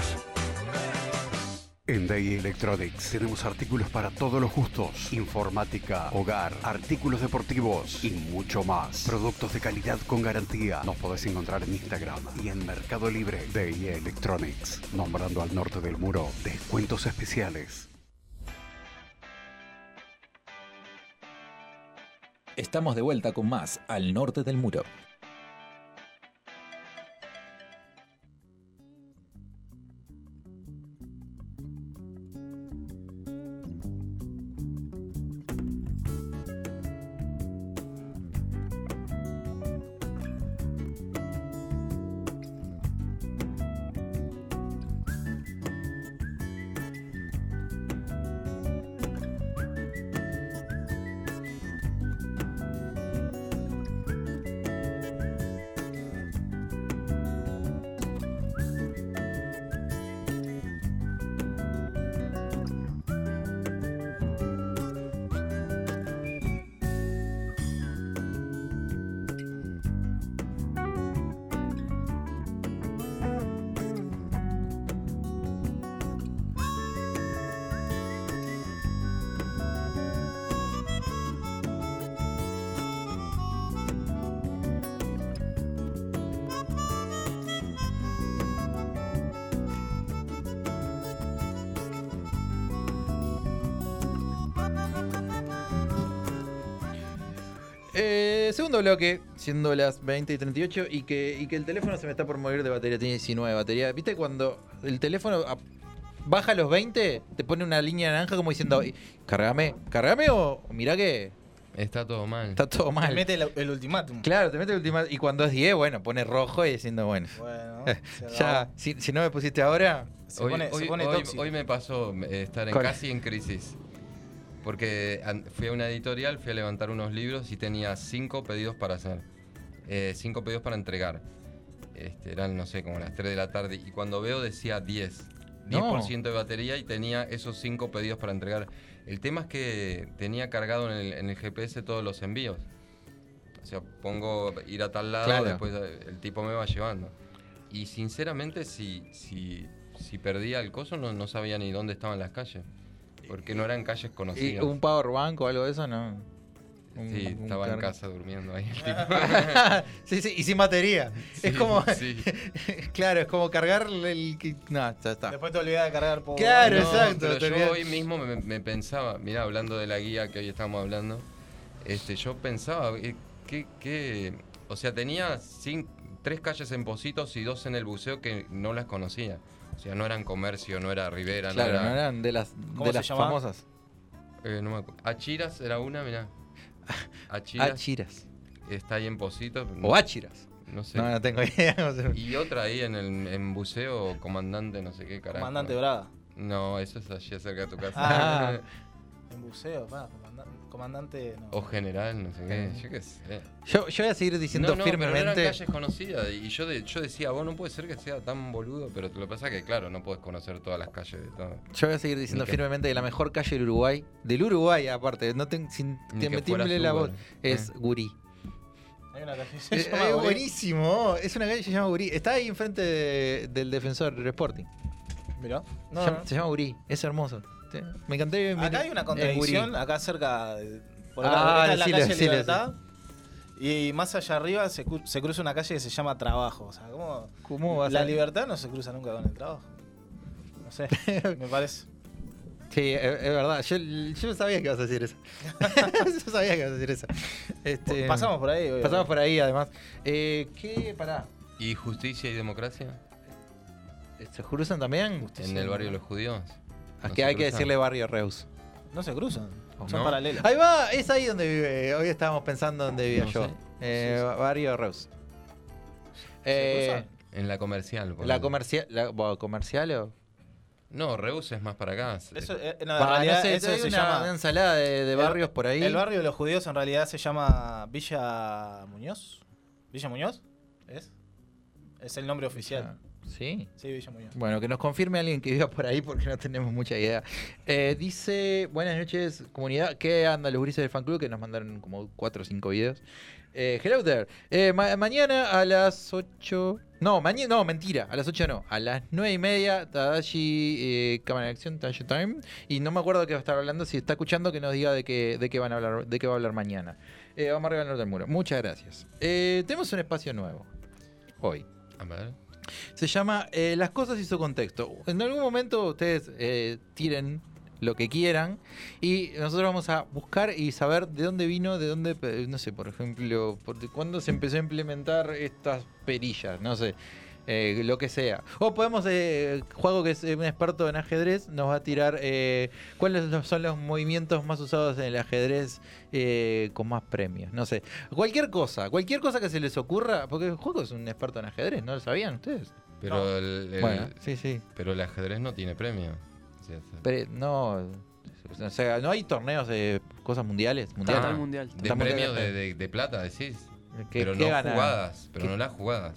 En Day Electronics tenemos artículos para todos los gustos, informática, hogar, artículos deportivos y mucho más. Productos de calidad con garantía. Nos podés encontrar en Instagram y en Mercado Libre. Day Electronics, nombrando al norte del muro, descuentos especiales. Estamos de vuelta con más al norte del muro. Segundo bloque, siendo las 20 y 38, y que, y que el teléfono se me está por morir de batería, tiene 19 de batería. ¿Viste cuando el teléfono a- baja a los 20, te pone una línea naranja como diciendo, cargame, cargame o mirá que Está todo mal. está todo Te mal? mete el, el ultimátum. Claro, te mete el último. Y cuando es 10, bueno, pone rojo y diciendo, bueno. Bueno, <laughs> se ya, si, si no me pusiste ahora. Se hoy, pone, se hoy- pone hoy- tóxico. hoy me pasó eh, estar en casi en crisis. Porque fui a una editorial, fui a levantar unos libros y tenía cinco pedidos para hacer. Eh, cinco pedidos para entregar. Este, eran, no sé, como las 3 de la tarde. Y cuando veo decía 10. No. 10% de batería y tenía esos cinco pedidos para entregar. El tema es que tenía cargado en el, en el GPS todos los envíos. O sea, pongo ir a tal lado, Claro. después eh, el tipo me va llevando. Y sinceramente, si, si, si perdía el coso, no, no sabía ni dónde estaban las calles. Porque no eran calles ¿Y conocidas. un power bank o algo de eso? No. Un- Sí, un estaba en casa durmiendo ahí el <laughs> tipo. sí, sí, y sin batería. es como. sí. <laughs> claro, es como cargar el. que- No, ya está. Después te olvidás de cargar por. Claro, No, exacto, pero yo hoy mismo me, me pensaba, mira, hablando de la guía que hoy estamos hablando, este, yo pensaba, eh, que, que- o sea, tenía tres calles en Positos y dos en el buceo que no las conocía. O sea, no eran comercio, no era Rivera, Claro, no no era... eran de las, ¿Cómo de se las llamaba? famosas. eh, no me acuerdo. Achiras era una, mirá. <laughs> Achiras Achiras. está ahí en Positos. O Achiras. No sé. No, no tengo idea. cómo se- Y otra ahí en el en buceo, comandante, no sé qué carajo. Comandante Braga. No, eso es allí cerca de tu casa. Ah. <laughs> En buceo, pa, comandante, no. O general, no sé qué, yo qué sé. Yo, yo voy a seguir diciendo no, no, pero no eran firmemente. calles conocidas. Y yo, de- yo decía, vos no puede ser que sea tan boludo, pero lo que pasa es que, claro, no puedes conocer todas las calles de todo. Yo voy a seguir diciendo que- firmemente que la mejor calle del Uruguay, del Uruguay aparte, no ten- sin que me la voz, es eh. Gurí. Hay una calle que se Eh, llama eh, buenísimo, es una calle que se llama Gurí. Está ahí enfrente de- del defensor Sporting. Mirá. No, se, llama, no. se llama Gurí, es hermoso. Sí, Me encanté. Acá hay una contradicción, acá cerca. de- Por acá, Ah, la calle Libertad. Y más allá arriba se, se cruza una calle que se llama Trabajo. O sea, ¿cómo, ¿Cómo vas la a- libertad no se cruza nunca con el trabajo? No sé, <laughs> me parece. Sí, es, es verdad. Yo, yo sabía que ibas a decir eso. <laughs> yo sabía que ibas a decir eso. Este, Pasamos por ahí. Pasamos por ahí, además. Eh, ¿Qué? Pará. ¿Y justicia y democracia? ¿Se cruzan también? En el barrio de los judíos. ¿A ¿No que se hay que cruzan? decirle barrio Reus? No se cruzan, son ¿No? paralelos. Ahí va, es ahí donde vive. Hoy estábamos pensando donde vivía No yo. sé. Eh, Sí, sí. Barrio Reus. Eh? En la comercial. por la comercial. La, bueno, ¿Comercial o.? No, Reus es más para acá. Eso, eh, no, en Va, no realidad sé, eso se una, llama... una ensalada de, de el- barrios por ahí. El barrio de los judíos en realidad se llama Villa Muñoz. ¿Villa Muñoz? ¿Es? Es el nombre oficial. Sí. Sí, Villa Muñoz. Bueno, que nos confirme alguien que viva por ahí porque no tenemos mucha idea. Eh, dice, buenas noches comunidad, ¿qué anda los grises del fan club? Que nos mandaron como 4 o 5 videos. Eh, hello there. Eh, ma- mañana a las 8... No, mañana, no, mentira, a las 8 no. A las 9 y media, Tadashi, eh, cámara de acción, Tadashi Time. Y no me acuerdo de qué va a estar hablando. Si está escuchando, que nos diga de qué, de qué van a hablar, de qué va a hablar mañana. Eh, vamos arriba al norte del muro. Muchas gracias. Eh, tenemos un espacio nuevo. Hoy. A ver. Se llama eh, Las cosas y su contexto. En algún momento ustedes eh, tiren lo que quieran y nosotros vamos a buscar y saber de dónde vino, de dónde, eh, no sé, por ejemplo, por, cuándo se empezó a implementar estas perillas, no sé. Eh, lo que sea. O podemos, eh, Juego, que es eh, un experto en ajedrez, nos va a tirar eh, cuáles son los movimientos más usados en el ajedrez eh, con más premios. No sé. Cualquier cosa, cualquier cosa que se les ocurra, porque Juego es un experto en ajedrez, ¿no lo sabían ustedes? Pero No. el, el- Bueno, sí, sí. Pero el ajedrez no tiene premio. Pero no. O sea, no hay torneos de cosas mundiales. mundiales. Ah, mundial. De premio de, de- de plata, decís. ¿Qué- pero qué no ganan? jugadas. Pero ¿Qué- no las jugadas.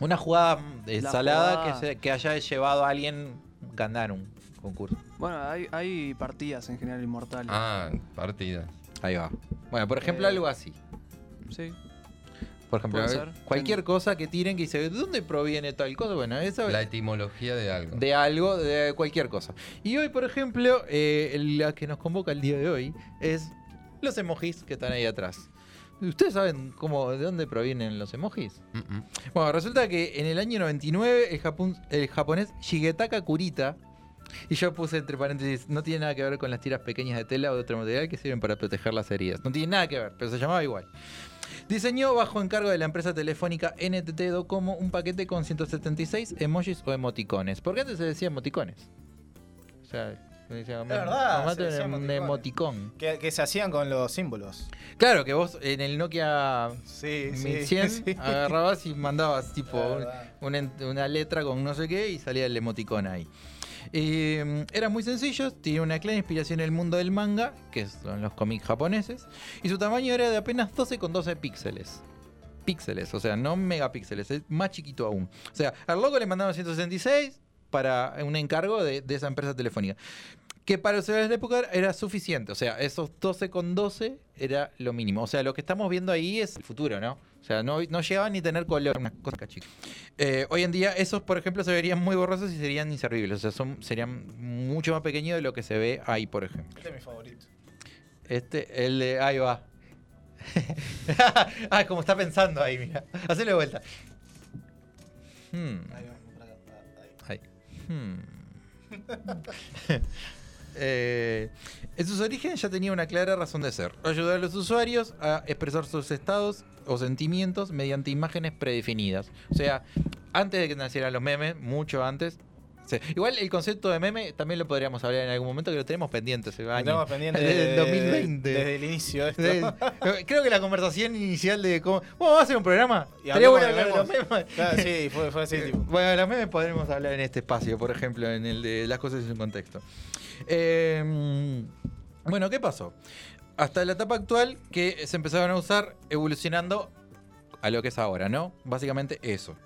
Una jugada de La salada jugada- Que, se- que haya llevado a alguien ganar un concurso. Bueno, hay, hay partidas en general inmortales. Ah, partidas. Ahí va. Bueno, por ejemplo, Eh, algo así. Sí. Por ejemplo, cualquier cosa que tiren que dice, ¿de dónde proviene tal cosa? Bueno, eso La etimología de algo. de algo, de cualquier cosa. Y hoy, por ejemplo, eh, la que nos convoca el día de hoy es los emojis que están ahí atrás. ¿Ustedes saben cómo, de dónde provienen los emojis? Bueno, resulta que en el año 99 el, japon- el japonés Shigetaka Kurita, y yo puse entre paréntesis, no tiene nada que ver con las tiras pequeñas de tela o de otro material que sirven para proteger las heridas. No tiene nada que ver, pero se llamaba igual. Diseñó bajo encargo de la empresa telefónica NTT Docomo un paquete con 176 emojis o emoticones. Porque antes se decía emoticones. O sea, se decía, Es verdad, "Mamá, se tiene decía un emoticones". emoticón. Que, que se hacían con los símbolos. Claro, que vos en el Nokia Sí, sí, 1100 <laughs> sí. agarrabas y mandabas tipo un- una, letra con no sé qué y salía el emoticón ahí. Eh, eran muy sencillos, tiene una clara inspiración en el mundo del manga, que son los cómics japoneses, y su tamaño era de apenas 12 con 12 píxeles. Píxeles, o sea, no megapíxeles, es más chiquito aún. O sea, al logo le mandaron 166 para un encargo de, de esa empresa telefónica. Que para los celulares de la época era suficiente. O sea, esos 12 con 12 era lo mínimo. O sea, lo que estamos viendo ahí es el futuro, ¿no? O sea, no, no llegaban ni tener color, unas cosas chicas. Eh, hoy en día, esos, por ejemplo, se verían muy borrosos y serían inservibles. O sea, son, serían mucho más pequeños de lo que se ve ahí, por ejemplo. Este es mi favorito. Este, el de. Ahí va. <laughs> ah, como está pensando ahí, mira. Hacele vuelta. Hmm. Ahí va, para acá, Ahí. ahí. Hmm. <laughs> Eh, en sus orígenes ya tenía una clara razón de ser. Ayudar a los usuarios a expresar sus estados o sentimientos mediante imágenes predefinidas. O sea, antes de que nacieran los memes, mucho antes. Sí. Igual el concepto de meme también lo podríamos hablar en algún momento que lo tenemos pendiente ese Lo tenemos pendiente Desde el de- 2020. desde el inicio de esto. De- creo que la conversación inicial de cómo. Bueno, vamos a hacer un programa. Y Estaría bueno hablar de los memes. memes. Claro, sí, fue, fue así, <laughs> tipo. Bueno, de los memes podremos hablar en este espacio, por ejemplo, en el de las cosas en su contexto. Eh, bueno, ¿qué pasó? Hasta la etapa actual que se empezaron a usar evolucionando a lo que es ahora, ¿no? Básicamente eso.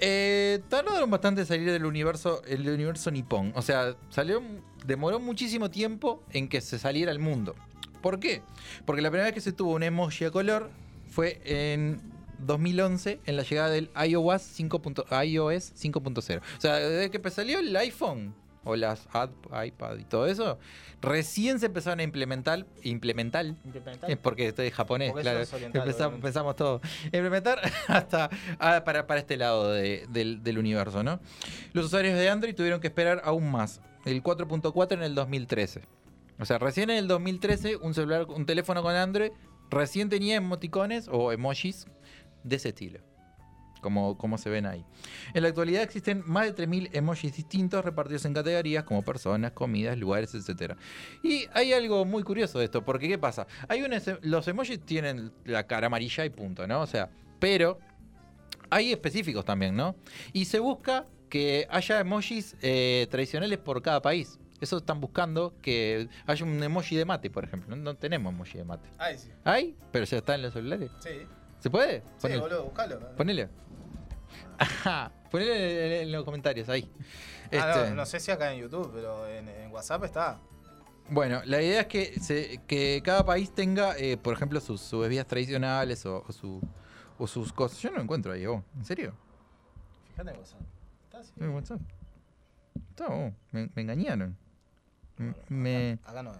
Eh, tardaron bastante en salir del universo, el universo nipón. O sea, salió, demoró muchísimo tiempo en que se saliera al mundo. ¿Por qué? Porque la primera vez que se tuvo un emoji a color fue en 2011 en la llegada del iOS 5.0. iOS 5.0. O sea, desde que salió el iPhone o las ad- iPad y todo eso, recién se empezaron a implementar, implementar, Implementar. es porque estoy japonés, Porque claro, empezamos, todo, implementar <laughs> hasta ah, para, para este lado de- del, del universo, ¿no? Los usuarios de Android tuvieron que esperar aún más, el 4.4 en el 2013. O sea, recién en el 2013 un celular, un teléfono con Android recién tenía emoticones o emojis de ese estilo. Como, como se ven ahí. En la actualidad existen más de 3.000 emojis distintos repartidos en categorías como personas, comidas, lugares, etc. Y hay algo muy curioso de esto, porque ¿qué pasa? Hay unos, los emojis tienen la cara amarilla y punto, ¿no? O sea, pero hay específicos también, ¿no? Y se busca que haya emojis eh, tradicionales por cada país. Eso están buscando que haya un emoji de mate, por ejemplo. No, no tenemos emoji de mate. Ay, sí. ¿Hay? Pero ya está en los celulares. Sí. ¿Se puede? Sí, Ponele. boludo, buscalo. Ponele. Ajá. Ponele en, en los comentarios ahí. Ah, Este, no, no sé si acá en YouTube, pero en, en WhatsApp está. Bueno, la idea es que, se- que cada país tenga, eh, por ejemplo, sus, sus bebidas tradicionales o, o su- o sus cosas. Yo no lo encuentro ahí, vos. ¿En serio? Fíjate en WhatsApp. Está así. En WhatsApp. Está, vos. Me, me engañaron. M- Me. Acá no es.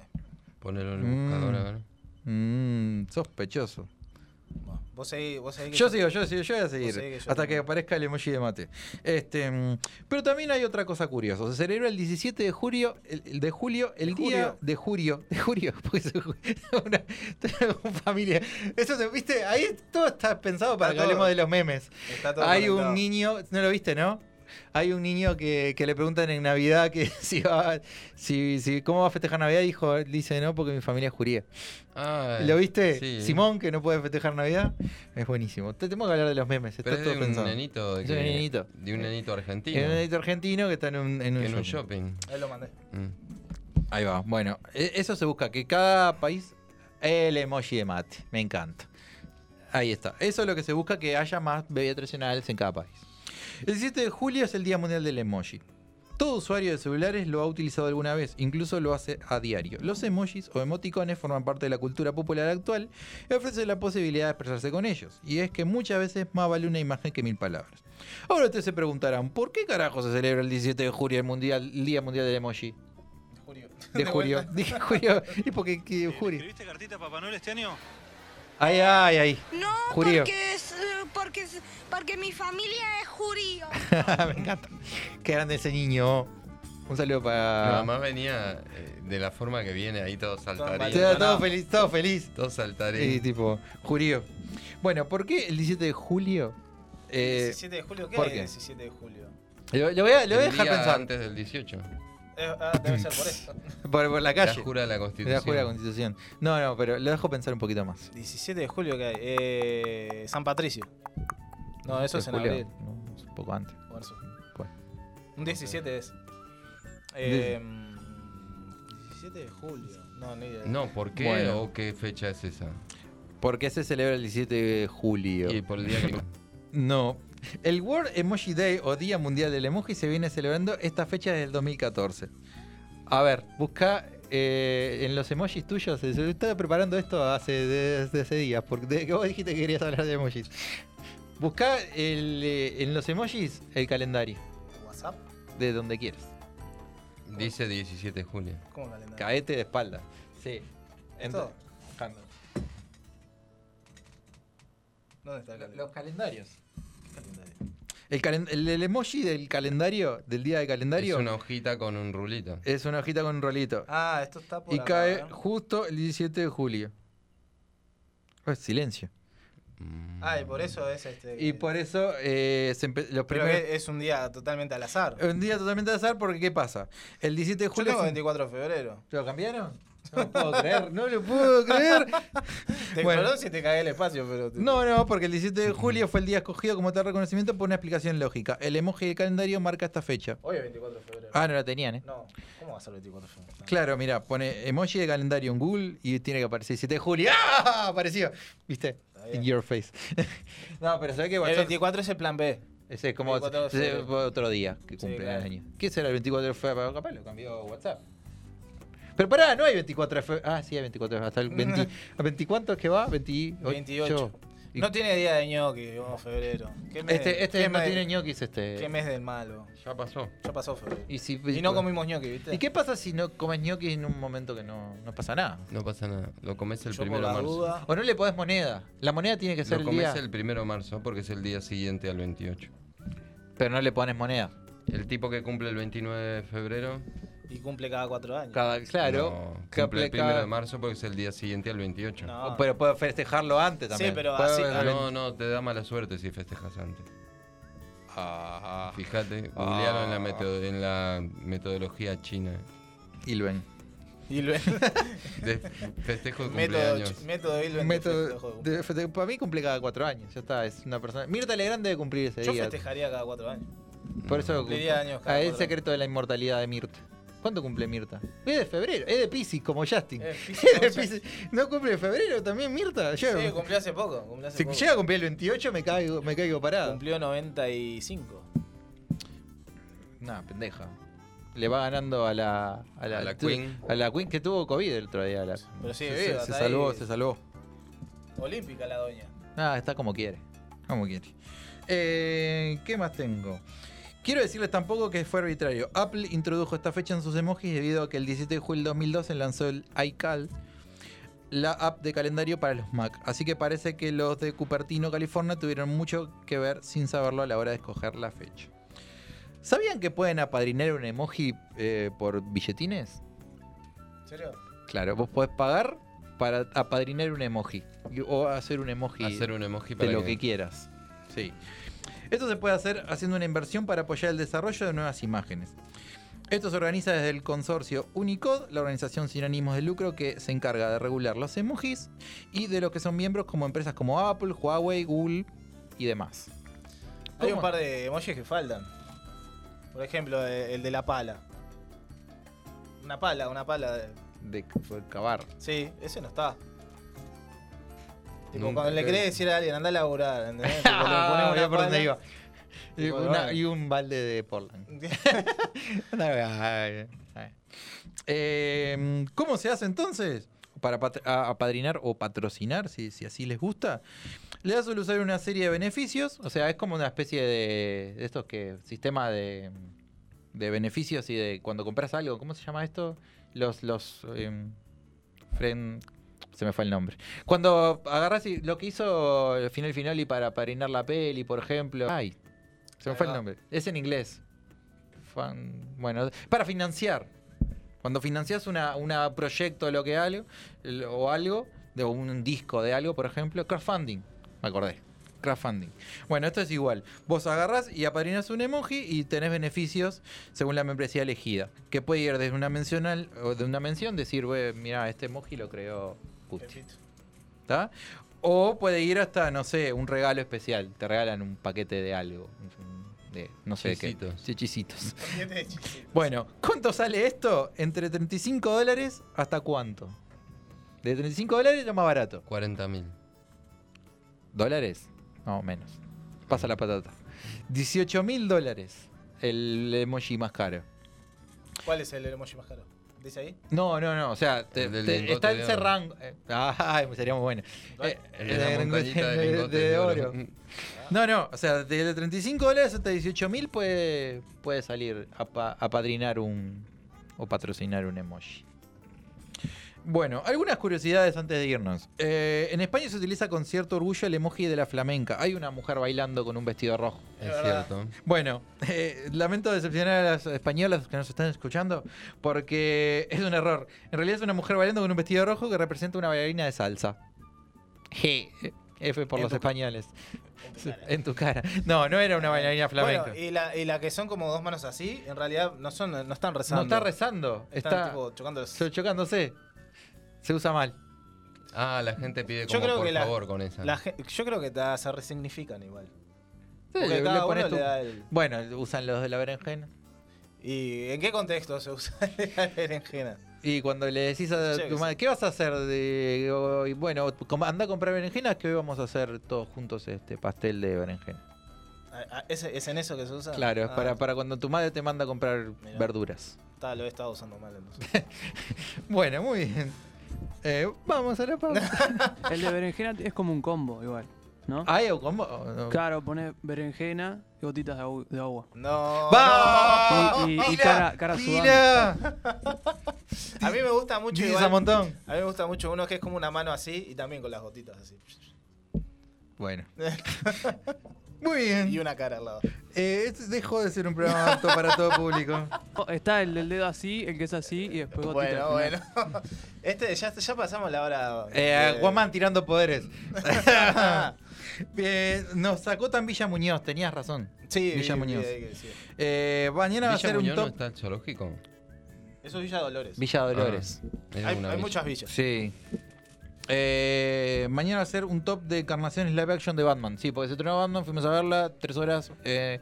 Ponelo en el buscador, a ver. Mm, Vos seguís, vos seguís que Yo sigo, yo sigo, yo voy a seguir. que hasta que aparezca el emoji de mate. Este, mm, pero también hay otra cosa curiosa. Se celebra el 17 de julio, el, el de julio, el ¿De día julio? de julio, de julio, <laughs> porque es una, una familia. Eso se, viste, ahí todo está pensado para Está que hablemos de los memes. Está todo Hay conectado. un niño, no lo viste, ¿no? Hay un niño que, que le preguntan en Navidad que <laughs> si va, si, si, cómo va a festejar Navidad, dijo, dice no, porque mi familia es judía. Ah, ¿Lo viste? sí. Simón, que no puede festejar Navidad. Es buenísimo. Te tenemos que hablar de los memes. Pero es todo de un pensado. nenito. De un nenito. De un nenito argentino. Es un nenito argentino que está en un, en un en un shopping. shopping. Ahí lo mandé. Mm. Ahí va. Bueno, e- eso se busca. Que cada país. El emoji de mate. Me encanta. Ahí está. Eso es lo que se busca. Que haya más bebidas tradicionales en cada país. El 17 de julio es el Día Mundial del Emoji. Todo usuario de celulares lo ha utilizado alguna vez, incluso lo hace a diario. Los emojis o emoticones forman parte de la cultura popular actual y ofrecen la posibilidad de expresarse con ellos. Y es que muchas veces más vale una imagen que mil palabras. Ahora ustedes se preguntarán, ¿por qué carajo se celebra el 17 de julio el, mundial, el Día Mundial del Emoji? Julio. De <laughs> julio. <laughs> Dije julio. ¿Y por qué, qué julio? ¿Escribiste cartita a Papá Noel este año? Ay, ay, ay. No, Judío. porque, es, eh, porque, es- porque mi familia es judío. <laughs> Me encanta. Qué grande ese niño. Un saludo para. Mi mamá venía eh, de la forma que viene, ahí todo saltaría. Todo, todo feliz, todo feliz. Todo saltaría. Y tipo, judío. Bueno, ¿por qué el 17 de julio? Eh, 17 de julio, ¿qué ¿por qué? el 17 de julio? Lo, lo voy a, lo voy a El dejar pensar. antes del 18. Eh, ah, debe ser por eso. <laughs> Por, por la calle. La jura de la La Constitución. jura de la Constitución. No, no, pero lo dejo pensar un poquito más. 17 de julio, ¿qué hay? Eh, San Patricio. No, eso ¿De es en julio? abril. No, es un poco antes. Marzo. ¿Cuál? Un 17 es. Eh, 17 de julio. No, ni idea. No, ¿por qué Bueno. o qué fecha es esa? ¿Por qué se celebra el 17 de julio? Y por el día que... <laughs> No. El World Emoji Day o Día Mundial del Emoji se viene celebrando esta fecha desde el 2014. A ver, busca eh, en los emojis tuyos. Se estaba preparando esto hace, desde hace días, porque desde que vos dijiste que querías hablar de emojis. Busca el, eh, en los emojis el calendario, ¿WhatsApp? de donde quieras. Dice 17 de julio. ¿Cómo calendario? Caete de espalda. Sí. Buscando. ¿Dónde está el calendario? Los calendarios. El, calen- el- el emoji del calendario, del día de calendario, Es una hojita con un rulito. es una hojita con un rolito. Ah, esto está por y acá, cae ¿eh? justo el 17 de julio. Oh, silencio. Ah, y por eso es este. Y por eso eh, se empe- los Pero primeros... es, es un día totalmente al azar. Un día totalmente al azar porque ¿qué pasa? El 17 de Yo julio... tengo es un- 24 de febrero. ¿Lo cambiaron? <laughs> No lo puedo creer, no lo puedo creer. <laughs> Te Bueno. perdón si te cagué el espacio, pero. te- No, no, porque el 17 de julio fue el día escogido como tal reconocimiento por una explicación lógica. El emoji del calendario marca esta fecha. Hoy es 24 de febrero. Ah, no la tenían, ¿eh? No, ¿cómo va a ser 24 de febrero? Claro, mira, pone emoji de calendario en Google y tiene que aparecer 17 de julio. ¡Ah! Apareció. ¿Viste? In your face. <laughs> no, pero ¿sabes qué? El WhatsApp- 24 es el plan B. Ese es como 24 de ese es febrero. otro día que Sí, cumple claro. el año. ¿Qué será el 24 de febrero? Capaz lo cambió WhatsApp. Pero pará, no hay 24 de febrero. Ah, sí, hay 24 de febrero. Hasta el 20. <laughs> ¿A 20 cuánto es que va? 28. 28. No tiene día de ñoqui, vamos febrero. ¿Qué mes- Este, este qué no mes- tiene ñoquis, este. ¿Qué mes del malo? Ya pasó. Ya pasó febrero. Y, si, Y no comimos ñoqui, ¿viste? ¿Y qué pasa si no comes ñoquis en un momento que no, no pasa nada? No pasa nada. Lo comes el Yo primero de marzo. duda. O no le podés moneda. La moneda tiene que ser Lo el comes día. el primero de marzo porque es el día siguiente al 28. Pero no le pones moneda. El tipo que cumple el 29 de febrero. Y cumple cada cuatro años. Cada, claro. no, cumple cumple el primero cada- de marzo porque es el día siguiente al 28. No. Pero puedo festejarlo antes también. Sí, pero así- Ah, no, no, te da mala suerte si festejas antes. Ah, Fíjate, Ah. en, la meto- en la metodología china. Ilven. Luego. <laughs> De festejo de método, cumpleaños. método Ilven de Método festejo. de feste- para mí cumple cada cuatro años. Ya está, es una persona. Mirta Legrand debe cumplir ese Yo día. festejaría cada cuatro años. Por eso. Años cada Ah, el secreto de la inmortalidad de Mirta. ¿Cuándo cumple Mirta? Es de febrero, es de Pisces, como Justin. Es de como Piscis. ¿No cumple de febrero también Mirta? Yo- Sí, cumplió hace poco. Cumplió hace si poco. llega a cumplir el 28 me caigo, me caigo parado. Cumplió 95. No, pendeja. Le va ganando a la, a la, A la tu- Queen. A la Queen que tuvo COVID el otro día. la- Pero sigue se, viva, se está salvó, ahí. se salvó. Olímpica la doña. Ah, está como quiere. Como quiere. Eh, ¿Qué más tengo? Quiero decirles tampoco que fue arbitrario. Apple introdujo esta fecha en sus emojis debido a que el 17 de julio del 2012 lanzó el iCal, la app de calendario para los Mac. Así que parece que los de Cupertino, California, tuvieron mucho que ver sin saberlo a la hora de escoger la fecha. ¿Sabían que pueden apadrinar un emoji eh, por billetines? ¿En serio? Claro, vos podés pagar para apadrinar un emoji. O hacer un emoji. Hacer un emoji de lo que- que quieras. Sí. Esto se puede hacer haciendo una inversión para apoyar el desarrollo de nuevas imágenes. Esto se organiza desde el consorcio Unicode, la organización sin ánimos de lucro que se encarga de regular los emojis y de lo que son miembros como empresas como Apple, Huawei, Google y demás. Hay un par de emojis que faltan. Por ejemplo, eh, el de la pala. Una pala, una pala. De... De cavar. Sí, ese no está. Tipo, Nunca cuando le querés decir a alguien, anda a laburar, ¿entendés? <laughs> Tipo, Ah, por dónde iba. Y, una- un balde de Portland. <laughs> Eh, ¿Cómo se hace entonces? Para apadrinar o patrocinar, si, si así les gusta. Le das al usuario una serie de beneficios. O sea, es como una especie de, de estos que. sistema de, de beneficios y de cuando compras algo. ¿Cómo se llama esto? Los. los em, friend- se me fue el nombre. Cuando agarras y lo que hizo el final y para apadrinar la peli, por ejemplo. Ay, se me fue el nombre. Es en inglés. Fan- bueno, para financiar. Cuando financias una proyecto lo que algo, o algo, de un disco de algo, por ejemplo, crowdfunding. Me acordé. Crowdfunding. Bueno, esto es igual. Vos agarras y apadrinas un emoji y tenés beneficios según la membresía elegida. Que puede ir desde una mención de una mención, decir, mira, este emoji lo creó ¿Está? O puede ir hasta, no sé, un regalo especial. Te regalan un paquete de algo. De, no sé Chisitos. qué. De chisitos. Bueno, ¿cuánto sale esto? Entre 35 dólares hasta cuánto? De 35 dólares lo más barato. 40 mil. ¿Dólares? No, menos. Pasa la patata. 18 mil dólares el emoji más caro. ¿Cuál es el emoji más caro? ¿Dice ahí? No, no, no. O sea, te- te- lingote está en de ese oro. rango. eh, Ay, sería muy bueno. Eh, El de la montañita de de- de de oro. oro. No, no. O sea, de 35 dólares hasta 18 mil puede, puede salir a, pa- a padrinar un. o patrocinar un emoji. Bueno, algunas curiosidades antes de irnos. Eh, en España se utiliza con cierto orgullo el emoji de la flamenca. Hay una mujer bailando con un vestido rojo. Es cierto. Bueno, eh, lamento decepcionar a las españolas que nos están escuchando porque es un error. En realidad es una mujer bailando con un vestido rojo que representa una bailarina de salsa. G. F por En los españoles. En tu cara. No, no era una bailarina flamenca. Bueno, y la, y la que son como dos manos así, en realidad no son, no están no rezando. está rezando, Están está tipo so- chocándose. Se usa mal. Ah, la gente pide Yo como creo por que la- favor con esa. la yo creo que ta- se resignifican igual. Sí, Porque le- cada le pones uno tu- le da el- Bueno, usan los de la berenjena. ¿Y en qué contexto se usa la berenjena? Y cuando le decís a Yo tu madre, ¿qué vas a hacer de hoy? Bueno, com- anda a comprar berenjenas que hoy vamos a hacer todos juntos este pastel de berenjena. Ah, ah, ¿Es, es en eso que se usa? Claro, es Ah, para, para cuando tu madre te manda a comprar Mirá. verduras. está, lo he estado usando mal entonces. <laughs> Bueno, muy bien. Eh, vamos a la pausa. El de berenjena es como un combo igual, ¿no? ¿Hay o cómo? ¿O no? Claro, pones berenjena y gotitas de, agu- de agua. No. ¡Vamos! Y- y- y ¡Pila! cara- cara ¡Pila! <laughs> A mí me gusta mucho Dices igual- a montón. A mí me gusta mucho uno que es como una mano así y también con las gotitas así. Bueno. <laughs> Muy bien. Y una cara al lado. Eh, este dejó de ser un programa apto para todo público. <laughs> Oh, Está el del dedo así, el que es así y después. Bueno, al final. bueno. <laughs> Este, ya, ya pasamos la hora. Eh, de- Guamán tirando poderes. <laughs> Eh, nos sacó tan Villa Muñoz, tenías razón. Sí, Villa vi- Muñoz. vi decía. Eh, mañana va a ¿Villa ser un Muñoz no top. está el zoológico? Eso es Villa Dolores. Villa Dolores. Ah, es hay una hay villa. muchas villas. Sí. Eh, mañana va a ser un top de encarnaciones live action de Batman. Sí, porque se estrenó Batman, fuimos a verla, tres horas. eh,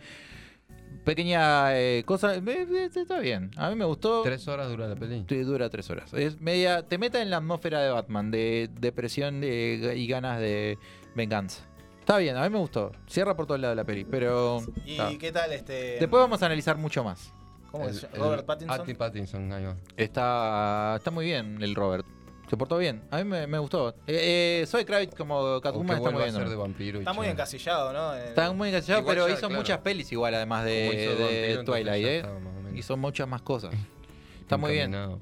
Pequeña eh, cosa, eh, eh, está bien. A mí me gustó. ¿Tres horas dura la peli? Sí, dura tres horas. Es media, te meta en la atmósfera de Batman, de depresión de- y ganas de venganza. Está bien, a mí me gustó. Cierra por todos lados la peli, pero. ¿Y está. qué tal este? Después vamos a analizar mucho más. ¿Cómo El- el- Robert Pattinson. Ati Pattinson, ahí va. Está, está muy bien el Robert. Se portó bien. A mí me, me gustó. Eh, eh, Soy Kravitz como Catwoman está muy bien. ser ¿no? de vampiro. y Está muy encasillado, ¿no? En- Está muy encasillado, Igual pero ya, hizo claro. muchas pelis igual, además Como de, hizo de Vampiro, entonces Twilight, ya ¿eh? está, más o menos. Hizo muchas más cosas. <laughs> Está muy bien. Encaminado.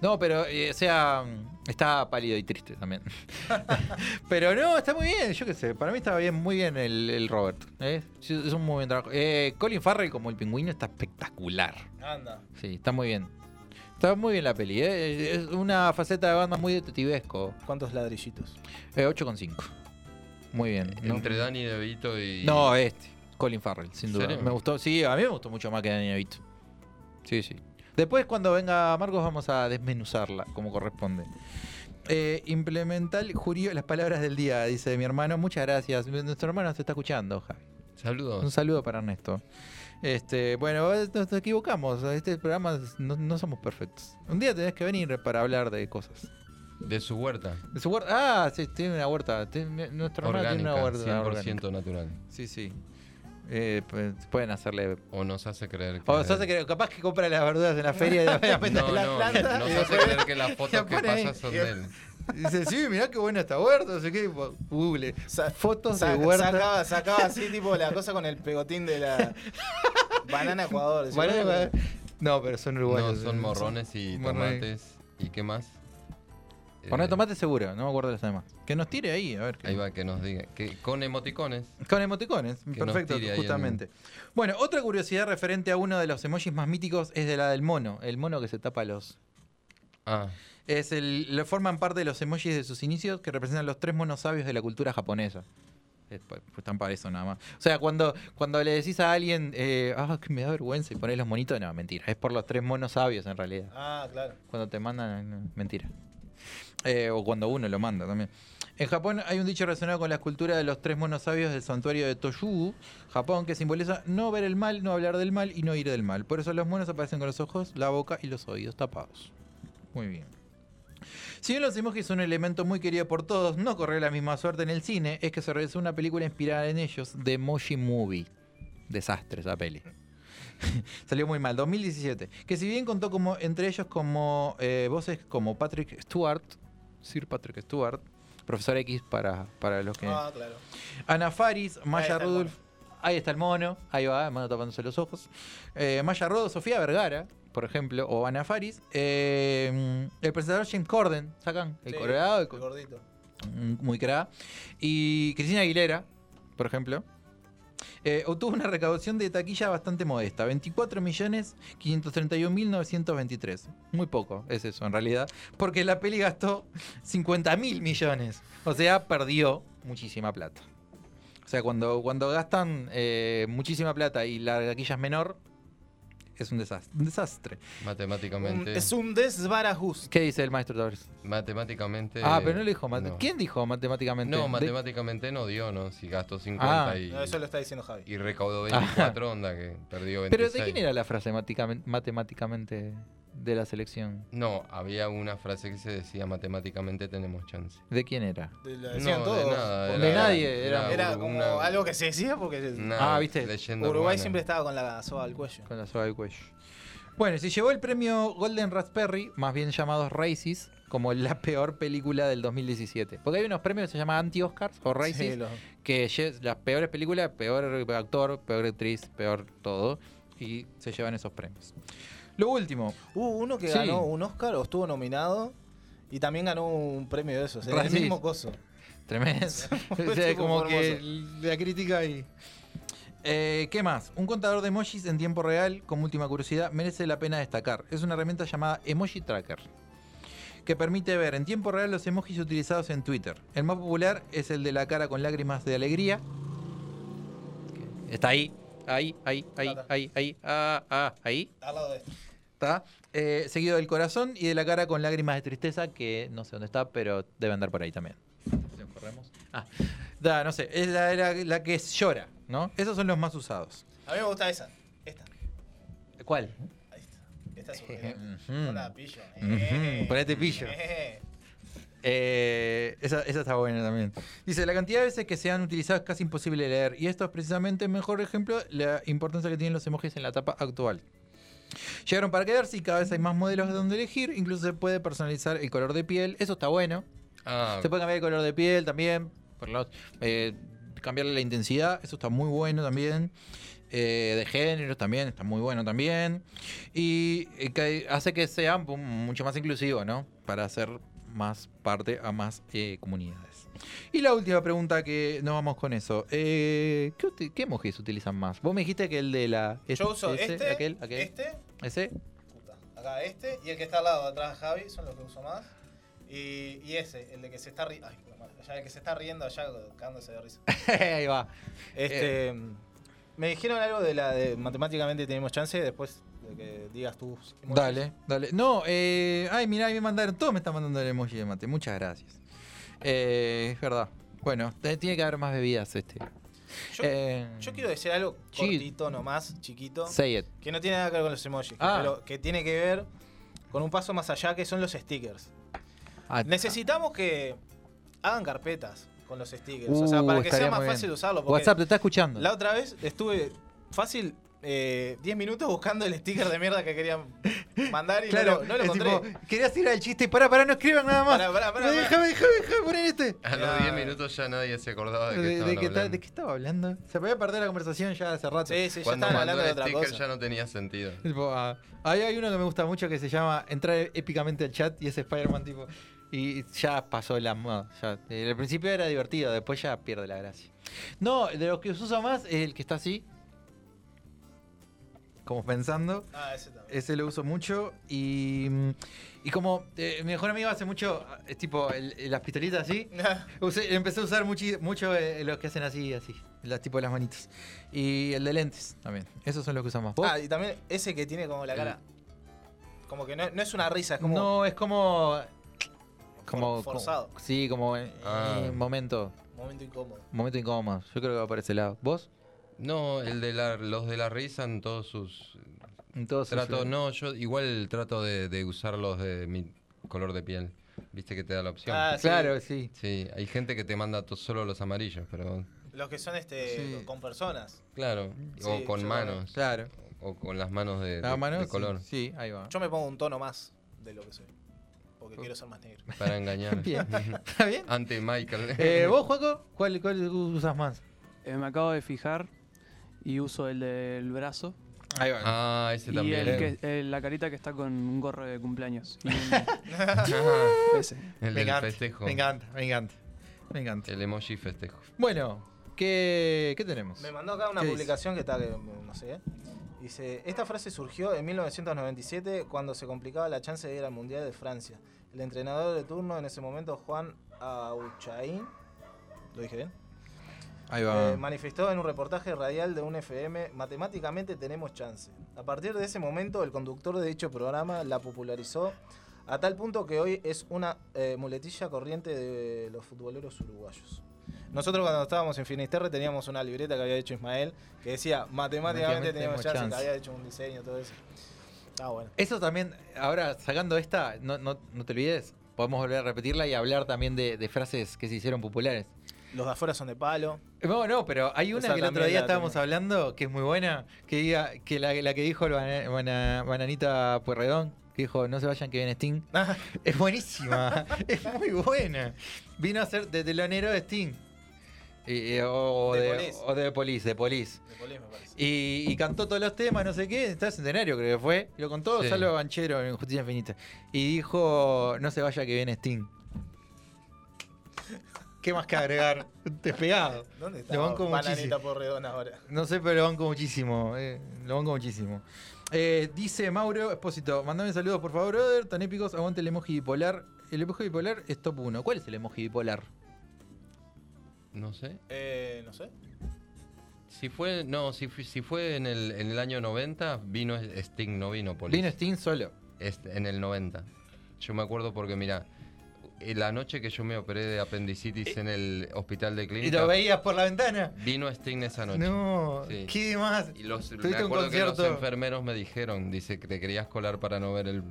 No, pero, eh, o sea, está pálido y triste también. <laughs> <laughs> pero no, está muy bien, yo qué sé. Para mí estaba bien, muy bien el, el Robert. ¿eh? Sí, Es un muy buen trabajo. Eh, Colin Farrell como el pingüino está espectacular. Anda. Sí, está muy bien. Está muy bien la peli, ¿eh? Es una faceta de banda muy detectivesco. ¿Cuántos ladrillitos? Eh, 8,5. Muy bien. ¿no? Entre Danny DeVito y. No, este. Colin Farrell, sin ¿En duda. serio? Me gustó, sí, a mí me gustó mucho más que Danny DeVito. Sí, sí. Después, cuando venga Marcos, vamos a desmenuzarla como corresponde. Eh, implementar Jurío las palabras del día, dice mi hermano. Muchas gracias. Nuestro hermano se está escuchando, Javi. Saludos. Un saludo para Ernesto. Este, bueno, nos equivocamos. Este programa no, no somos perfectos. Un día tenés que venir para hablar de cosas. De su huerta. De su huerta. Ah, sí, tiene una huerta. Tiene- nuestro hermano tiene una huerta. 100% orgánica. natural. Sí, sí. Eh, pues, pueden hacerle. O nos hace creer que. O se hace que capaz que compra las verduras en la feria y <laughs> No, no, nos hace creer que las <laughs> la fotos que pasan son de él. Dice, sí, mirá qué buena esta huerta, no sé qué. Google. Fotos de huerta. Sacaba, sacaba así, tipo, la cosa con el pegotín de la banana Ecuador. ¿sí? Banana. No, pero son uruguayos. No, son eh, morrones y tomates. ¿Y qué más? Morrón Eh, de tomate seguro, no me acuerdo de los demás. Que nos tire ahí, a ver. qué- Ahí va, que nos diga. Que con emoticones. Con emoticones, perfecto, justamente. Bueno, otra curiosidad referente a uno de los emojis más míticos es de la del mono. El mono que se tapa los. Ah, Es el, lo forman parte de los emojis de sus inicios que representan los tres monos sabios de la cultura japonesa. Es pa- pues están para eso nada más. O sea, cuando, cuando le decís a alguien, eh, ah, que me da vergüenza y ponés los monitos, no, mentira. Es por los tres monos sabios en realidad. Ah, claro. Cuando te mandan, no, mentira. Eh, o cuando uno lo manda también. En Japón hay un dicho relacionado con la escultura de los tres monos sabios del santuario de Toyugu, Japón, que simboliza no ver el mal, no hablar del mal y no ir del mal. Por eso los monos aparecen con los ojos, la boca y los oídos tapados. Muy bien. Si bien los emojis son un elemento muy querido por todos, no corrió la misma suerte en el cine, es que se realizó una película inspirada en ellos, The Emoji Movie. Desastre esa peli. <laughs> Salió muy mal, 2017. Que si bien contó como entre ellos como eh, voces como Patrick Stewart, Sir Patrick Stewart, Profesor X para, para los que... Ah, claro. Ana Faris, Maya Rudolph. Ahí está el mono, ahí va, el mono tapándose los ojos. Eh, Maya Rodolph, Sofía Vergara, por ejemplo, o Ana Faris. Eh, el presentador James Corden, sacan, el Sí, colorado, el gordito. Mm, muy cra. Y Cristina Aguilera, por ejemplo. eh, obtuvo una recaudación de taquilla bastante modesta, 24.531.923. Muy poco es eso en realidad, porque la peli gastó 50.000 millones. O sea, perdió muchísima plata. O sea, cuando, cuando gastan eh, muchísima plata y la taquilla es menor, es un desastre. Un desastre. matemáticamente. Un- es un desbarajuste. ¿Qué dice el maestro Torres? Matemáticamente. Ah, pero no le dijo. no. ¿Quién dijo matemáticamente? No, De- matemáticamente no dio, ¿no? Si gastó 50 Ah. y, No, eso lo está diciendo Javi. y recaudó 24, onda que perdió 26. Pero ¿de quién era la frase matemáticamente de la selección? No, había una frase que se decía matemáticamente tenemos chance. ¿De quién era? De- Lo No, decían de todos. nada, De nadie, era- Era como una- algo que se decía porque una Ah, ¿viste? leyenda Uruguay urbana. siempre estaba con la soga al cuello. Con la soga del cuello. Bueno, se llevó el premio Golden Raspberry, más bien llamados Races, como la peor película del 2017. Porque hay unos premios que se llaman anti-Oscars o Races, Sí, los- que las peores películas, peor actor, peor actriz, peor todo, y se llevan esos premios. Lo último, Hubo uno que Sí. ganó un Oscar o estuvo nominado y también ganó un premio de esos. En el Racis. mismo coso. Tremendo. <laughs> <laughs> O sea, como que la crítica y. Eh, ¿Qué más? Un contador de emojis en tiempo real, como última curiosidad, merece la pena destacar. Es una herramienta llamada Emoji Tracker, que permite ver en tiempo real los emojis utilizados en Twitter. El más popular es el de la cara con lágrimas de alegría. Está ahí, ahí, ahí, ahí, ahí, ahí, ah, ah, ahí. Al lado de esto. Está. Eh, seguido del corazón y de la cara con lágrimas de tristeza, que no sé dónde está, pero debe andar por ahí también. Corremos. Ah, da, no sé, es la, la- la que llora, ¿no? Esos son los más usados. A mí me gusta esa. Esta. ¿Cuál? Esta es <laughs> un Ujú. No la pillo. Eh, ponete pillo. eh. Eh, esa, esa está buena también. Dice, la cantidad de veces que se han utilizado es casi imposible de leer. Y esto es precisamente el mejor ejemplo de la importancia que tienen los emojis en la etapa actual. Llegaron para quedarse y cada vez hay más modelos de donde elegir. Incluso se puede personalizar el color de piel. Eso está bueno. Ah, Se puede cambiar el color de piel también. Por los, eh, cambiarle la intensidad. Eso está muy bueno también. Eh, de género también. Está muy bueno también. Y eh, que hace que sea mucho más inclusivo, ¿no? Para hacer más parte a más eh, comunidades. Y la última pregunta que nos vamos con eso. Eh, ¿qué, ¿Qué emojis utilizan más? Vos me dijiste que el de la... Yo uso ese, este, aquel, aquel, este, ese. acá este, y el que está al lado, atrás Javi, son los que uso más. Y, y ese, el de que se está riendo. Ay, el que se está riendo allá cagándose de risa. <laughs> Ahí va. Este. Eh. Me dijeron algo de la de matemáticamente tenemos chance, después de que digas tú. Dale, dale. No, eh, ay, mirá, ahí me mandaron, todos me están mandando el emoji de mate. Muchas gracias. Eh, es verdad. Bueno, te- tiene que haber más bebidas este. Yo, Eh, yo quiero decir algo Sí. cortito nomás, chiquito. Say it. Que no tiene nada que ver con los emojis, Ah. pero que tiene que ver con un paso más allá que son los stickers. Ah, Necesitamos que hagan carpetas con los stickers. o sea, Uh, para que sea más muy fácil usarlo. porque WhatsApp te está escuchando. La otra vez estuve fácil eh, 10 minutos buscando el sticker de mierda que querían mandar y Claro, no lo, no lo encontré. tipo, querías ir al chiste y para, para, no escriban nada más. Pará, pará, pará, pará. Déjame, déjame, déjame poner este. a los 10 minutos ya nadie se acordaba de que ¿De, de qué ta- hablando. de qué estaba hablando? Se podía perder la conversación ya hace rato. Sí, sí, ya Cuando estaban mandó hablando de el otra sticker cosa. ya no tenía sentido. <laughs> Tipo, ah, ahí hay uno que me gusta mucho que se llama Entrar épicamente al chat y es Spider-Man tipo. Y ya pasó la moda. Ya. Eh, Al principio era divertido, después ya pierde la gracia. No, de los que se usa más es el que está así. Como pensando. Ah, ese también. Ese lo uso mucho. Y, y como eh, mi mejor amigo hace mucho, es tipo el- el- las pistolitas así. <laughs> usé- empecé a usar muchi- mucho eh, los que hacen así, así. Las tipo de las manitos. Y el de lentes también. Esos son los que usamos. ¿Vos? Ah, y también ese que tiene como la cara. Como que no, no es una risa, es como. No, es como. Como. For- forzado. como- sí, como. eh, Ah. eh, momento. Momento incómodo. Momento incómodo. Yo creo que va por ese lado. ¿Vos? No, el de la, los de la risa en todos sus En todos sus- trato, no, yo igual trato de, de usarlos de mi color de piel. Viste que te da la opción. Ah, sí. Claro, sí. Sí, hay gente que te manda solo los amarillos, pero Los que son este Sí. con personas. claro, Sí, o con manos, Claro. o con las manos de, La de- mano, de sí, color Sí, ahí va. Yo me pongo un tono más de lo que soy. Porque quiero ser más negro. <laughs> para engañar. <laughs> Bien. <laughs> ¿Está bien? Ante Michael. Eh, ¿Vos, Juaco? ¿Cuál, ¿Cuál usas más? Eh, me acabo de fijar y uso el del brazo. Ahí va. Ah, ese y también. el que, el- la carita que está con un gorro de cumpleaños. <laughs> Y un- <laughs> ese. El me del encanta, festejo. Me encanta, me encanta. Me encanta. El emoji festejo. Bueno, ¿qué, qué tenemos? Me mandó acá una ¿Qué dice? publicación que está, que no sé. ¿eh? Dice, esta frase surgió en 1997 cuando se complicaba la chance de ir al Mundial de Francia. El entrenador de turno en ese momento, Juan Auchaín, ¿lo dije bien? Ahí va. Eh, manifestó en un reportaje radial de un FM, matemáticamente tenemos chance. A partir de ese momento, el conductor de dicho programa la popularizó a tal punto que hoy es una eh, muletilla corriente de los futboleros uruguayos. Nosotros cuando estábamos en Finisterre teníamos una libreta que había hecho Ismael que decía matemáticamente teníamos tenemos chance, que había hecho un diseño, todo eso. Ah, bueno. Eso también, ahora sacando esta, no, no, no te olvides, podemos volver a repetirla y hablar también de, de frases que se hicieron populares. Los de afuera son de palo. No, no, pero hay una Esa que el otro día estábamos hablando que es muy buena, que diga, que la, la que dijo el bana- bana- Bananita Puerredón, que dijo, no se vayan que viene Sting. <laughs> es buenísima, <laughs> es muy buena. Vino a ser de telonero de Sting. Y- y- o, De de, o de Police, de Police. De Police, me parece. Y, y cantó todos los temas, no sé qué, está el centenario creo que fue. Y lo contó Sí. Salvo Banchero en Justicia Infinita. Y dijo, no se vaya que viene Sting. ¿Qué más que agregar? <laughs> Despegado. ¿Dónde está Lo banco muchísimo. Porredón ahora? No sé, pero lo banco muchísimo. eh, lo banco muchísimo. Eh, dice Mauro Espósito, mandame saludos por favor, brother. Tan épicos, aguante el emoji bipolar. El emoji bipolar es top 1. ¿Cuál es el emoji bipolar? No sé. Eh, no sé. Si fue, no, si, fue- si fue en el, en el año 90, vino Sting, no vino Police. Vino Sting solo. Este, en el 90. Yo me acuerdo porque, mira, la noche que yo me operé de apendicitis en el hospital de ¿Y clínica. lo veías por la ventana? Vino Sting esa noche. No, Sí. ¿qué más? Y los, me acuerdo que los enfermeros me dijeron, dice que te querías colar para no ver el,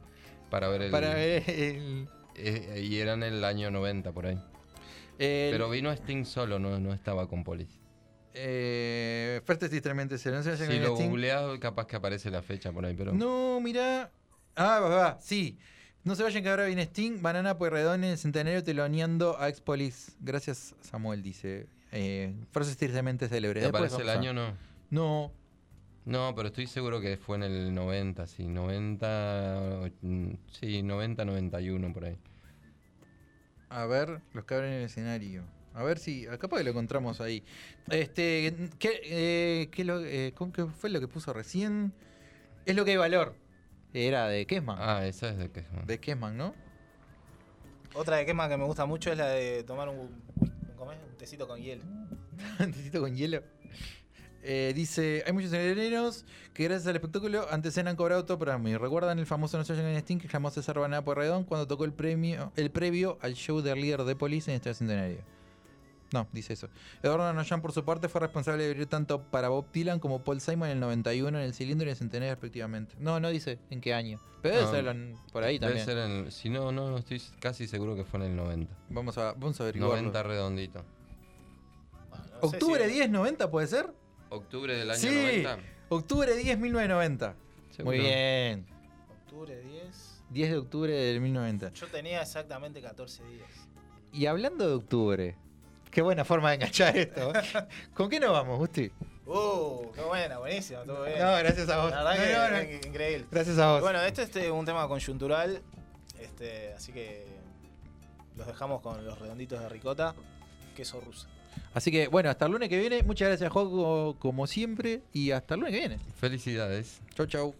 para ver el, para ver el... eh, y era en el año 90 por ahí. el- Pero vino Sting solo, no, no estaba con Polis. Eh, tremendo, Si lo googleas, capaz que aparece la fecha por ahí, pero. No, mira. Ah, va, va, sí. No se vayan que ahora viene Sting, Banana Pueyrredón en el centenario teloneando a Expolis. Gracias, Samuel, dice. Eh, frases tristemente célebres. ¿Te aparece el a- año no? No. No, pero estoy seguro que fue en el 90, sí, 90, mm, sí, 90, 91 por ahí. A ver, los que abren el escenario. A ver si, capaz que lo encontramos ahí. Este, ¿qué, eh, qué lo- eh, ¿cómo- qué fue lo que puso recién? Es lo que hay valor. Era de Kessman. Ah, esa es de Kessman. De Kessman, ¿no? Otra de quema que me gusta mucho es la de tomar un, ¿cómo es? un tecito con hielo. <laughs> Un tecito con hielo. Eh, dice, hay muchos herederos que gracias al espectáculo antes han cobrado todo para mí. ¿Recuerdan el famoso No se en Sting que llamó César Banana Pueyrredón cuando tocó el premio, el previo al show del líder de Police en este centenario? No, dice eso. Eduardo Noyan, por su parte, fue responsable de abrir tanto para Bob Dylan como Paul Simon en el 91, en el cilindro y en el centenario, respectivamente. No, no dice en qué año. Pero debe No, ser en- por ahí debe también. ser en si no, no, estoy casi seguro que fue en el 90. Vamos a, vamos a averiguarlo. 90 redondito. ¿Octubre 10, 90 puede ser? ¿Octubre del año sí, 90? octubre 10, 1990. Seguro. Muy bien. Octubre 10. 10 de octubre del 1990. Yo tenía exactamente 14 días. Y hablando de octubre, qué buena forma de enganchar esto. <laughs> ¿Con qué nos vamos, Gusti? Uh, qué buena, buenísimo, estuvo bien. No, gracias a vos. La verdad No, que no, no. in- increíble. Gracias a vos. Bueno, este es este, un tema conjuntural, este, así que los dejamos con los redonditos de ricota, queso ruso. Así que, bueno, hasta el lunes que viene. Muchas gracias, Joco, como siempre. Y hasta el lunes que viene. Felicidades. Chau, chau.